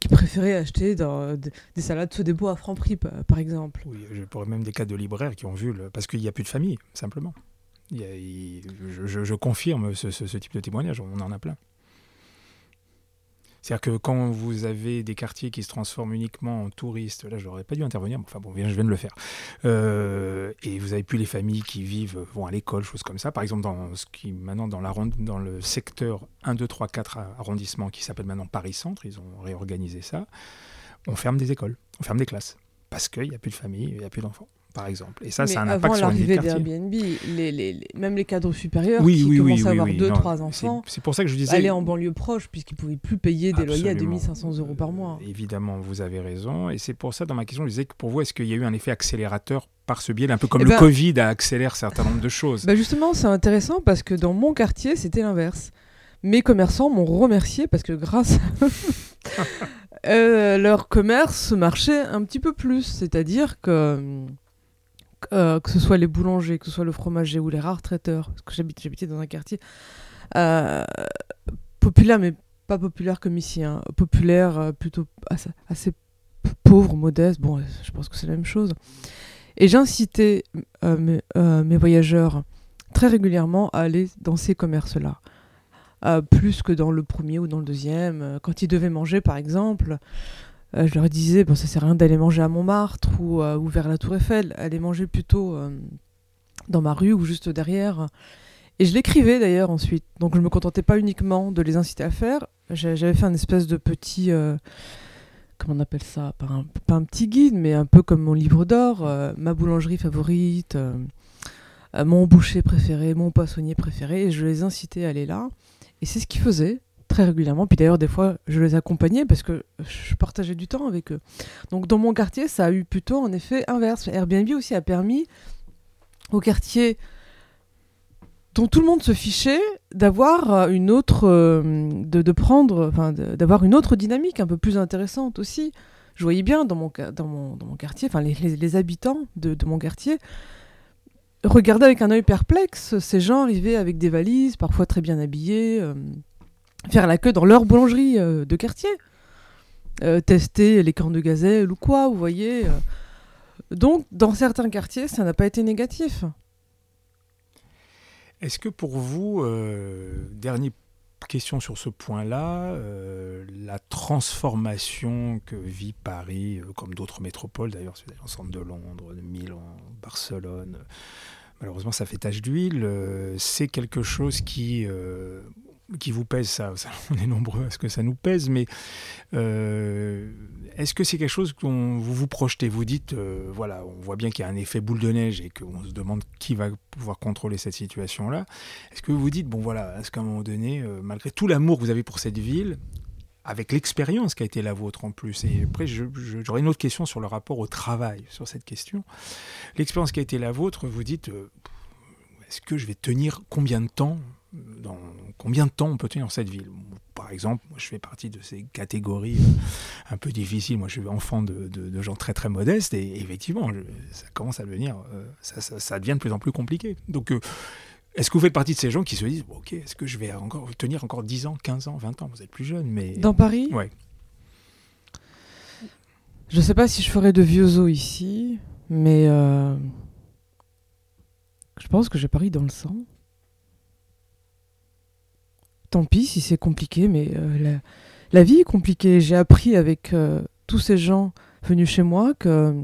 [SPEAKER 2] qui préféraient acheter des salades feu des bois à franc prix, par exemple.
[SPEAKER 1] Oui, je pourrais même des cas de libraires qui ont vu, le... parce qu'il n'y a plus de famille, simplement. je, confirme ce, type de témoignage, on en a plein. C'est-à-dire que quand vous avez des quartiers qui se transforment uniquement en touristes, là je n'aurais pas dû intervenir, mais enfin bon, je viens de le faire. Euh, et vous n'avez plus les familles qui vivent, vont à l'école, choses comme ça. Par exemple, dans ce qui maintenant dans, la, dans le secteur 1, 2, 3, 4 arrondissements qui s'appelle maintenant Paris Centre, ils ont réorganisé ça. On ferme des écoles, on ferme des classes parce qu'il n'y a plus de famille, il n'y a plus d'enfants par exemple. Et ça, c'est un impact sur
[SPEAKER 2] l'arrivée d'Airbnb, les, les, même les cadres supérieurs qui commencent à avoir deux, trois enfants,
[SPEAKER 1] c'est pour ça que je disais
[SPEAKER 2] aller en banlieue proche puisqu'ils pouvaient plus payer des loyers à 2500 euros par mois.
[SPEAKER 1] Euh, évidemment, vous avez raison, et c'est pour ça dans ma question, je disais que pour vous, est-ce qu'il y a eu un effet accélérateur par ce biais, un peu comme eh le ben Covid a accéléré un certain nombre de choses.
[SPEAKER 2] Bah justement, c'est intéressant parce que dans mon quartier, c'était l'inverse. Mes commerçants m'ont remercié parce que grâce à [LAUGHS] euh, leur commerce marchait un petit peu plus, c'est-à-dire que euh, que ce soit les boulangers, que ce soit le fromager ou les rares traiteurs, parce que j'habitais dans un quartier euh, populaire, mais pas populaire comme ici, hein, populaire euh, plutôt assez, pauvre, modeste, bon, je pense que c'est la même chose. Et j'incitais mes, mes, voyageurs très régulièrement à aller dans ces commerces-là. plus que dans le premier ou dans le deuxième. Quand ils devaient manger, par exemple, euh, je leur disais, bon, ça sert à rien d'aller manger à Montmartre ou, euh, vers la Tour Eiffel, aller manger plutôt euh, dans ma rue ou juste derrière. Et je l'écrivais d'ailleurs ensuite. Donc je ne me contentais pas uniquement de les inciter à faire. J'avais fait un espèce de petit. comment on appelle ça? Pas un, pas un, petit guide, mais un peu comme mon livre d'or. ma boulangerie favorite, mon boucher préféré, mon poissonnier préféré. Et je les incitais à aller là. Et c'est ce qu'ils faisaient très régulièrement. Puis d'ailleurs, des fois, je les accompagnais parce que je partageais du temps avec eux. Donc dans mon quartier, ça a eu plutôt un effet inverse. Airbnb aussi a permis au quartier dont tout le monde se fichait d'avoir une autre, de, de, prendre, enfin, d'avoir une autre dynamique un peu plus intéressante aussi. Je voyais bien dans mon, dans mon, dans mon quartier, enfin les, habitants de, mon quartier, regardaient avec un œil perplexe ces gens arriver avec des valises, parfois très bien habillés, faire la queue dans leur boulangerie de quartier. Euh, tester les cornes de gazelle ou quoi, vous voyez. Euh. Donc, dans certains quartiers, ça n'a pas été négatif.
[SPEAKER 1] Est-ce que pour vous, euh, dernière question sur ce point-là, la transformation que vit Paris, comme d'autres métropoles d'ailleurs, centre de Londres, de Milan, Barcelone, malheureusement ça fait tache d'huile, c'est quelque chose qui qui vous pèse, ça, [LAUGHS] on est nombreux à ce que ça nous pèse, mais euh, est-ce que c'est quelque chose qu'on vous vous projetez Vous dites, euh, voilà, on voit bien qu'il y a un effet boule de neige et qu'on se demande qui va pouvoir contrôler cette situation-là. Est-ce que vous vous dites, bon voilà, est-ce qu'à un moment donné, euh, malgré tout l'amour que vous avez pour cette ville, avec l'expérience qui a été la vôtre en plus. Et après, j'aurais une autre question sur le rapport au travail, sur cette question. L'expérience qui a été la vôtre, vous dites, est-ce que je vais tenir combien de temps dans combien de temps on peut tenir dans cette ville? Par exemple, moi, je fais partie de ces catégories euh, un peu difficiles. Moi, je suis enfant de, gens très très modestes et, effectivement, ça commence à devenir, euh, ça, devient de plus en plus compliqué. Donc, euh, est-ce que vous faites partie de ces gens qui se disent, ok, est-ce que je vais encore tenir encore 10 ans, 15 ans, 20 ans? Vous êtes plus jeune, mais...
[SPEAKER 2] Dans Paris?
[SPEAKER 1] Ouais.
[SPEAKER 2] Je ne sais pas si je ferai de vieux os ici, mais je pense que j'ai Paris dans le sang tant pis si c'est compliqué, mais euh, la, vie est compliquée. J'ai appris avec euh, tous ces gens venus chez moi que,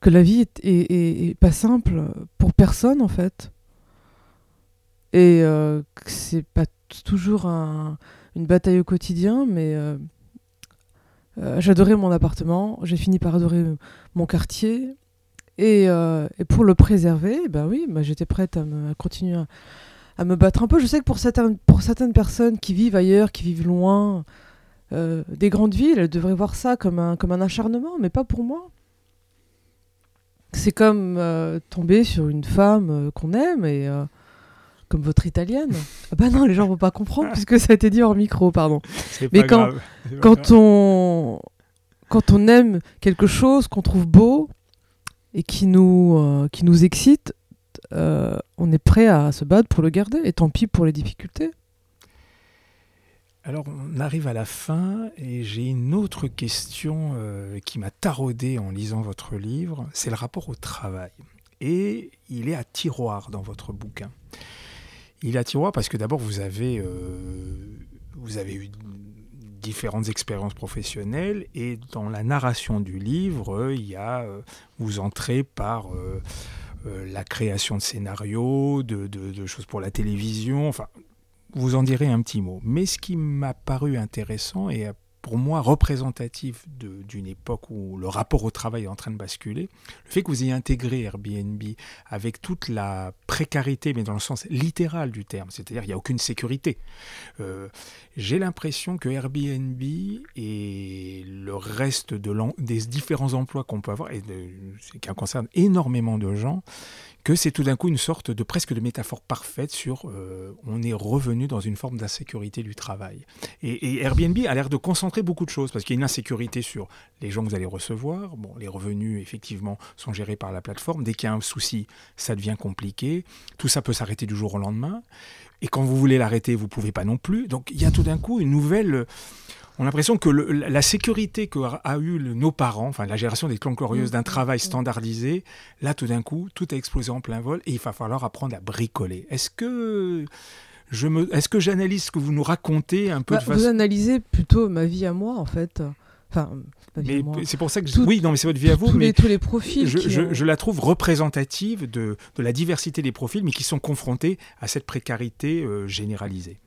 [SPEAKER 2] que la vie est, pas simple pour personne en fait. Et euh, c'est pas toujours une bataille au quotidien, mais j'adorais mon appartement, j'ai fini par adorer mon quartier. Et, pour le préserver, ben oui, bah, j'étais prête à, à continuer à, à me battre un peu. Je sais que pour certaines, pour certaines personnes qui vivent ailleurs, qui vivent loin euh, des grandes villes, elles devraient voir ça comme un, comme un acharnement, mais pas pour moi. C'est comme euh, tomber sur une femme euh, qu'on aime et comme votre italienne. [LAUGHS] ah bah non, les gens vont pas comprendre puisque ça a été dit hors micro, pardon.
[SPEAKER 1] Mais
[SPEAKER 2] quand, quand on quand on aime quelque chose qu'on trouve beau et qui nous qui nous excite, euh, on est prêt à se battre pour le garder, et tant pis pour les difficultés.
[SPEAKER 1] Alors on arrive à la fin et j'ai une autre question euh, qui m'a taraudé en lisant votre livre, c'est le rapport au travail. Et il est à tiroir dans votre bouquin. Il est à tiroir parce que d'abord vous avez, euh, vous avez eu différentes expériences professionnelles et dans la narration du livre, il y a, vous entrez par la création de scénarios, de, choses pour la télévision, enfin, vous en direz un petit mot. Mais ce qui m'a paru intéressant et pour moi représentatif d'une époque où le rapport au travail est en train de basculer, le fait que vous ayez intégré Airbnb avec toute la précarité, mais dans le sens littéral du terme, c'est-à-dire il n'y a aucune sécurité. Euh, j'ai l'impression que Airbnb et le reste de des différents emplois qu'on peut avoir, et qui concerne énormément de gens, que c'est tout d'un coup une sorte de presque de métaphore parfaite sur euh, on est revenu dans une forme d'insécurité du travail. Et, Airbnb a l'air de concentrer beaucoup de choses parce qu'il y a une insécurité sur les gens que vous allez recevoir. Bon, les revenus effectivement sont gérés par la plateforme. Dès qu'il y a un souci, ça devient compliqué. Tout ça peut s'arrêter du jour au lendemain. Et quand vous voulez l'arrêter, vous pouvez pas non plus. Donc il y a tout d'un coup une nouvelle on a l'impression que la sécurité qu'a a eu nos parents, enfin la génération des clans glorieuses d'un mmh. travail standardisé, là tout d'un coup, tout a explosé en plein vol et il va falloir apprendre à bricoler. Est-ce que je me, est-ce que j'analyse ce que vous nous racontez un peu
[SPEAKER 2] bah, Vous analysez plutôt ma vie à moi en fait. Enfin,
[SPEAKER 1] c'est pour ça que oui, non, mais c'est votre vie à vous.
[SPEAKER 2] mais tous les profils.
[SPEAKER 1] Je, la trouve représentative de, la diversité des profils, mais qui sont confrontés à cette précarité euh, généralisée.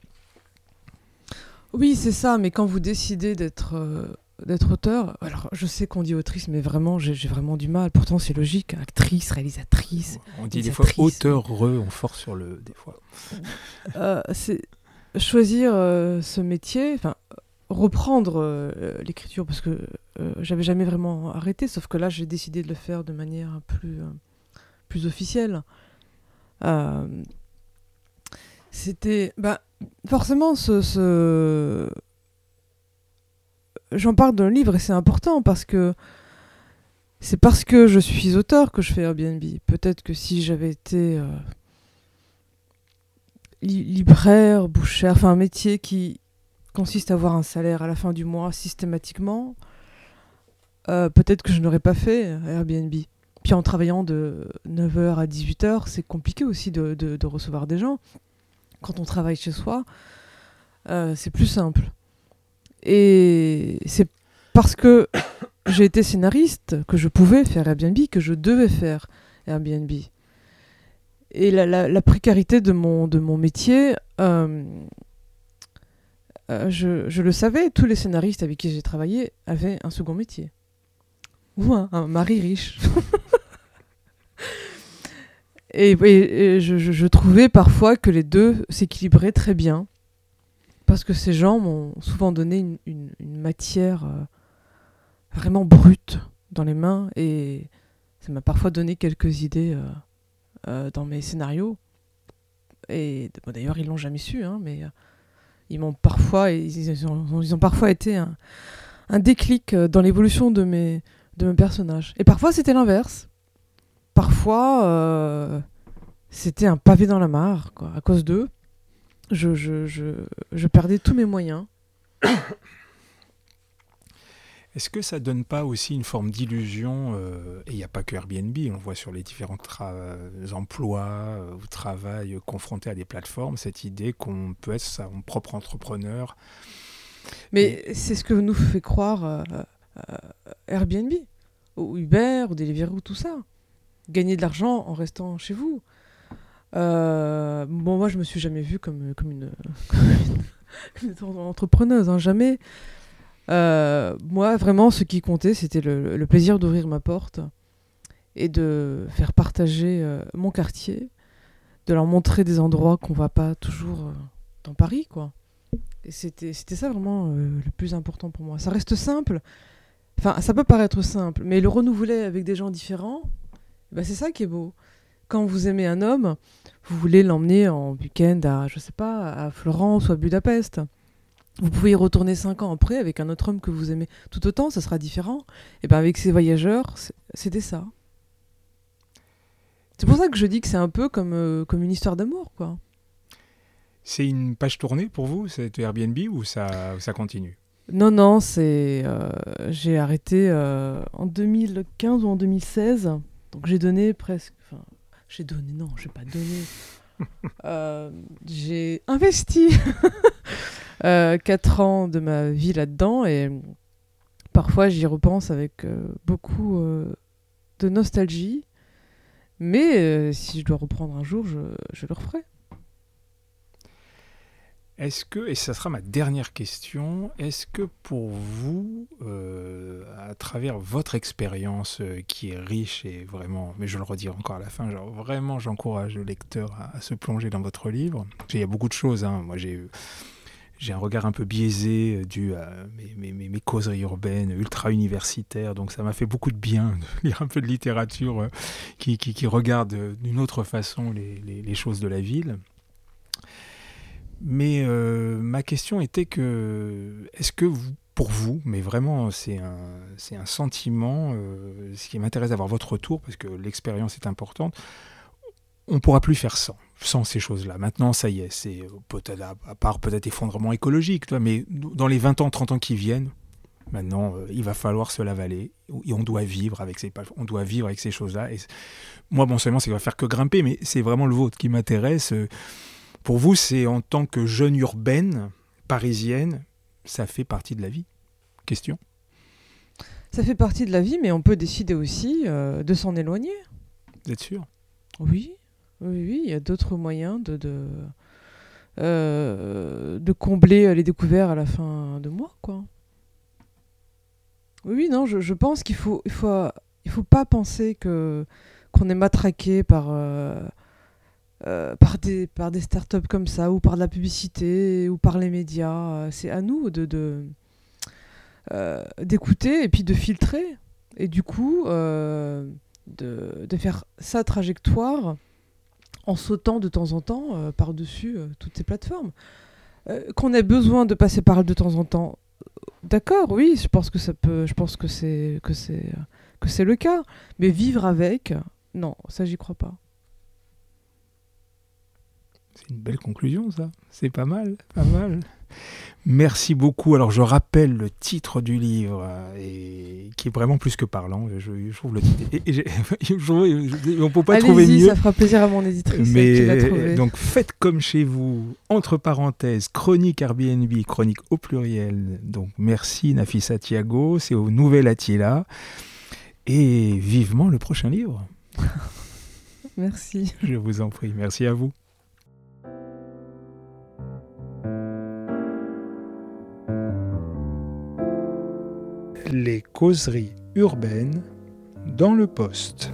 [SPEAKER 2] Oui, c'est ça, mais quand vous décidez d'être euh, d'être auteur, alors je sais qu'on dit autrice, mais vraiment, j'ai vraiment du mal. Pourtant, c'est logique, actrice, réalisatrice.
[SPEAKER 1] On dit des fois auteur, on force sur le des fois.
[SPEAKER 2] Euh, c'est choisir euh, ce métier, enfin reprendre l'écriture parce que j'avais jamais vraiment arrêté, sauf que là, j'ai décidé de le faire de manière plus plus officielle. C'était. Bah, forcément, ce. ce... J'en parle dans le livre et c'est important parce que c'est parce que je suis auteur que je fais Airbnb. Peut-être que si j'avais été euh, libraire, bouchère, enfin un métier qui consiste à avoir un salaire à la fin du mois systématiquement, euh, peut-être que je n'aurais pas fait Airbnb. Puis en travaillant de 9h à 18h, c'est compliqué aussi de, recevoir des gens. Quand on travaille chez soi, euh, c'est plus simple. Et c'est parce que j'ai été scénariste que je pouvais faire Airbnb, que je devais faire Airbnb. Et la, précarité de mon, de mon métier, euh, euh, je, le savais, tous les scénaristes avec qui j'ai travaillé avaient un second métier. Ou un, mari riche. [LAUGHS] et, je, trouvais parfois que les deux s'équilibraient très bien. Parce que ces gens m'ont souvent donné une, matière euh, vraiment brute dans les mains et ça m'a parfois donné quelques idées euh, euh, dans mes scénarios. Et d'ailleurs, ils l'ont jamais su, hein, mais ils m'ont parfois, ils ont, parfois été un, un déclic dans l'évolution de mes, de mes personnages. Et parfois, c'était l'inverse. Parfois, c'était un pavé dans la mare, quoi, à cause d'eux je, je, je, je perdais tous mes moyens. [COUGHS]
[SPEAKER 1] Est-ce que ça donne pas aussi une forme d'illusion euh, Et il n'y a pas que Airbnb, on voit sur les différents emplois euh, ou travail confrontés à des plateformes, cette idée qu'on peut être son propre entrepreneur.
[SPEAKER 2] Mais c'est ce que nous fait croire euh, Airbnb, ou Uber, ou Deliveroo, tout ça. Gagner de l'argent en restant chez vous. Euh, bon, moi, je me suis jamais vue comme, comme, une, [LAUGHS] entrepreneuse, hein, jamais. Euh, moi, vraiment, ce qui comptait, c'était le, plaisir d'ouvrir ma porte et de faire partager euh, mon quartier, de leur montrer des endroits qu'on va pas toujours dans Paris, quoi. C'était ça vraiment le plus important pour moi. Ça reste simple. Enfin, ça peut paraître simple, mais le renouveler avec des gens différents, bah, c'est ça qui est beau quand vous aimez un homme, vous voulez l'emmener en week-end à, je sais pas, à Florence ou à Budapest. Vous pouvez y retourner cinq ans après avec un autre homme que vous aimez tout autant, ça sera différent. Et bien avec ces voyageurs, c'était ça. C'est pour ça que je dis que c'est un peu comme, euh, comme une histoire d'amour, quoi.
[SPEAKER 1] C'est une page tournée pour vous, cet Airbnb, ou ça, ça continue?
[SPEAKER 2] Non, non, c'est. Euh, j'ai arrêté euh, en 2015 ou en 2016. Donc j'ai donné presque. J'ai donné, non, j'ai pas donné. Euh, j'ai investi 4 [LAUGHS] euh, ans de ma vie là-dedans et parfois j'y repense avec euh, beaucoup de nostalgie. Mais si je dois reprendre un jour, je, je le referai.
[SPEAKER 1] Est-ce que, et ça sera ma dernière question, est-ce que pour vous, euh, à travers votre expérience euh, qui est riche et vraiment, mais je le redis encore à la fin, genre vraiment j'encourage le lecteur à, se plonger dans votre livre. Il y a beaucoup de choses, hein. moi j'ai j'ai un regard un peu biaisé euh, dû à mes, mes, causeries urbaines ultra universitaires, donc ça m'a fait beaucoup de bien de [LAUGHS] lire un peu de littérature qui, qui, regarde d'une autre façon les, les choses de la ville. Mais euh, ma question était que, est-ce que vous, pour vous, mais vraiment c'est un, c'est un sentiment, euh, ce qui m'intéresse d'avoir votre retour, parce que l'expérience est importante, on ne pourra plus faire sans, sans ces choses-là. Maintenant, ça y est, c'est peut-être, à part peut-être effondrement écologique, mais dans les 20 ans, 30 ans qui viennent, maintenant, euh, il va falloir se lavaler, et on doit vivre avec ces, on doit vivre avec ces choses-là. Moi, bon, seulement, ça va faire que grimper, mais c'est vraiment le vôtre qui m'intéresse. Pour vous, c'est en tant que jeune urbaine parisienne, ça fait partie de la vie? Question?
[SPEAKER 2] Ça fait partie de la vie, mais on peut décider aussi euh, de s'en éloigner.
[SPEAKER 1] Vous êtes sûr?
[SPEAKER 2] Oui, oui, oui, il y a d'autres moyens de, de, euh, de combler les découvertes à la fin de mois, quoi. Oui, non, je, pense qu'il faut, il faut, il faut pas penser que qu'on est matraqué par euh, euh, par, des, par des startups comme ça, ou par de la publicité, ou par les médias. Euh, c'est à nous de, euh, d'écouter et puis de filtrer. Et du coup, de, de, faire sa trajectoire en sautant de temps en temps par-dessus toutes ces plateformes. Qu'on ait besoin de passer par de temps en temps, d'accord, oui, je pense que ça peut, je pense que c'est que c'est que c'est le cas. Mais vivre avec, non, ça j'y crois pas.
[SPEAKER 1] C'est une belle conclusion, ça. C'est pas mal, pas mal. Merci beaucoup. Alors, je rappelle le titre du livre, euh, et, qui est vraiment plus que parlant. Je, trouve le titre. [LAUGHS] on ne peut pas trouver mieux.
[SPEAKER 2] Ça fera plaisir à mon éditrice.
[SPEAKER 1] Mais donc, faites comme chez vous. Entre parenthèses, chronique Airbnb, chronique au pluriel. Donc, merci Nafisa Thiago. C'est au Nouvel Attila. Et vivement le prochain livre. [LAUGHS]
[SPEAKER 2] merci.
[SPEAKER 1] Je vous en prie. Merci à vous. Les causeries urbaines dans le poste.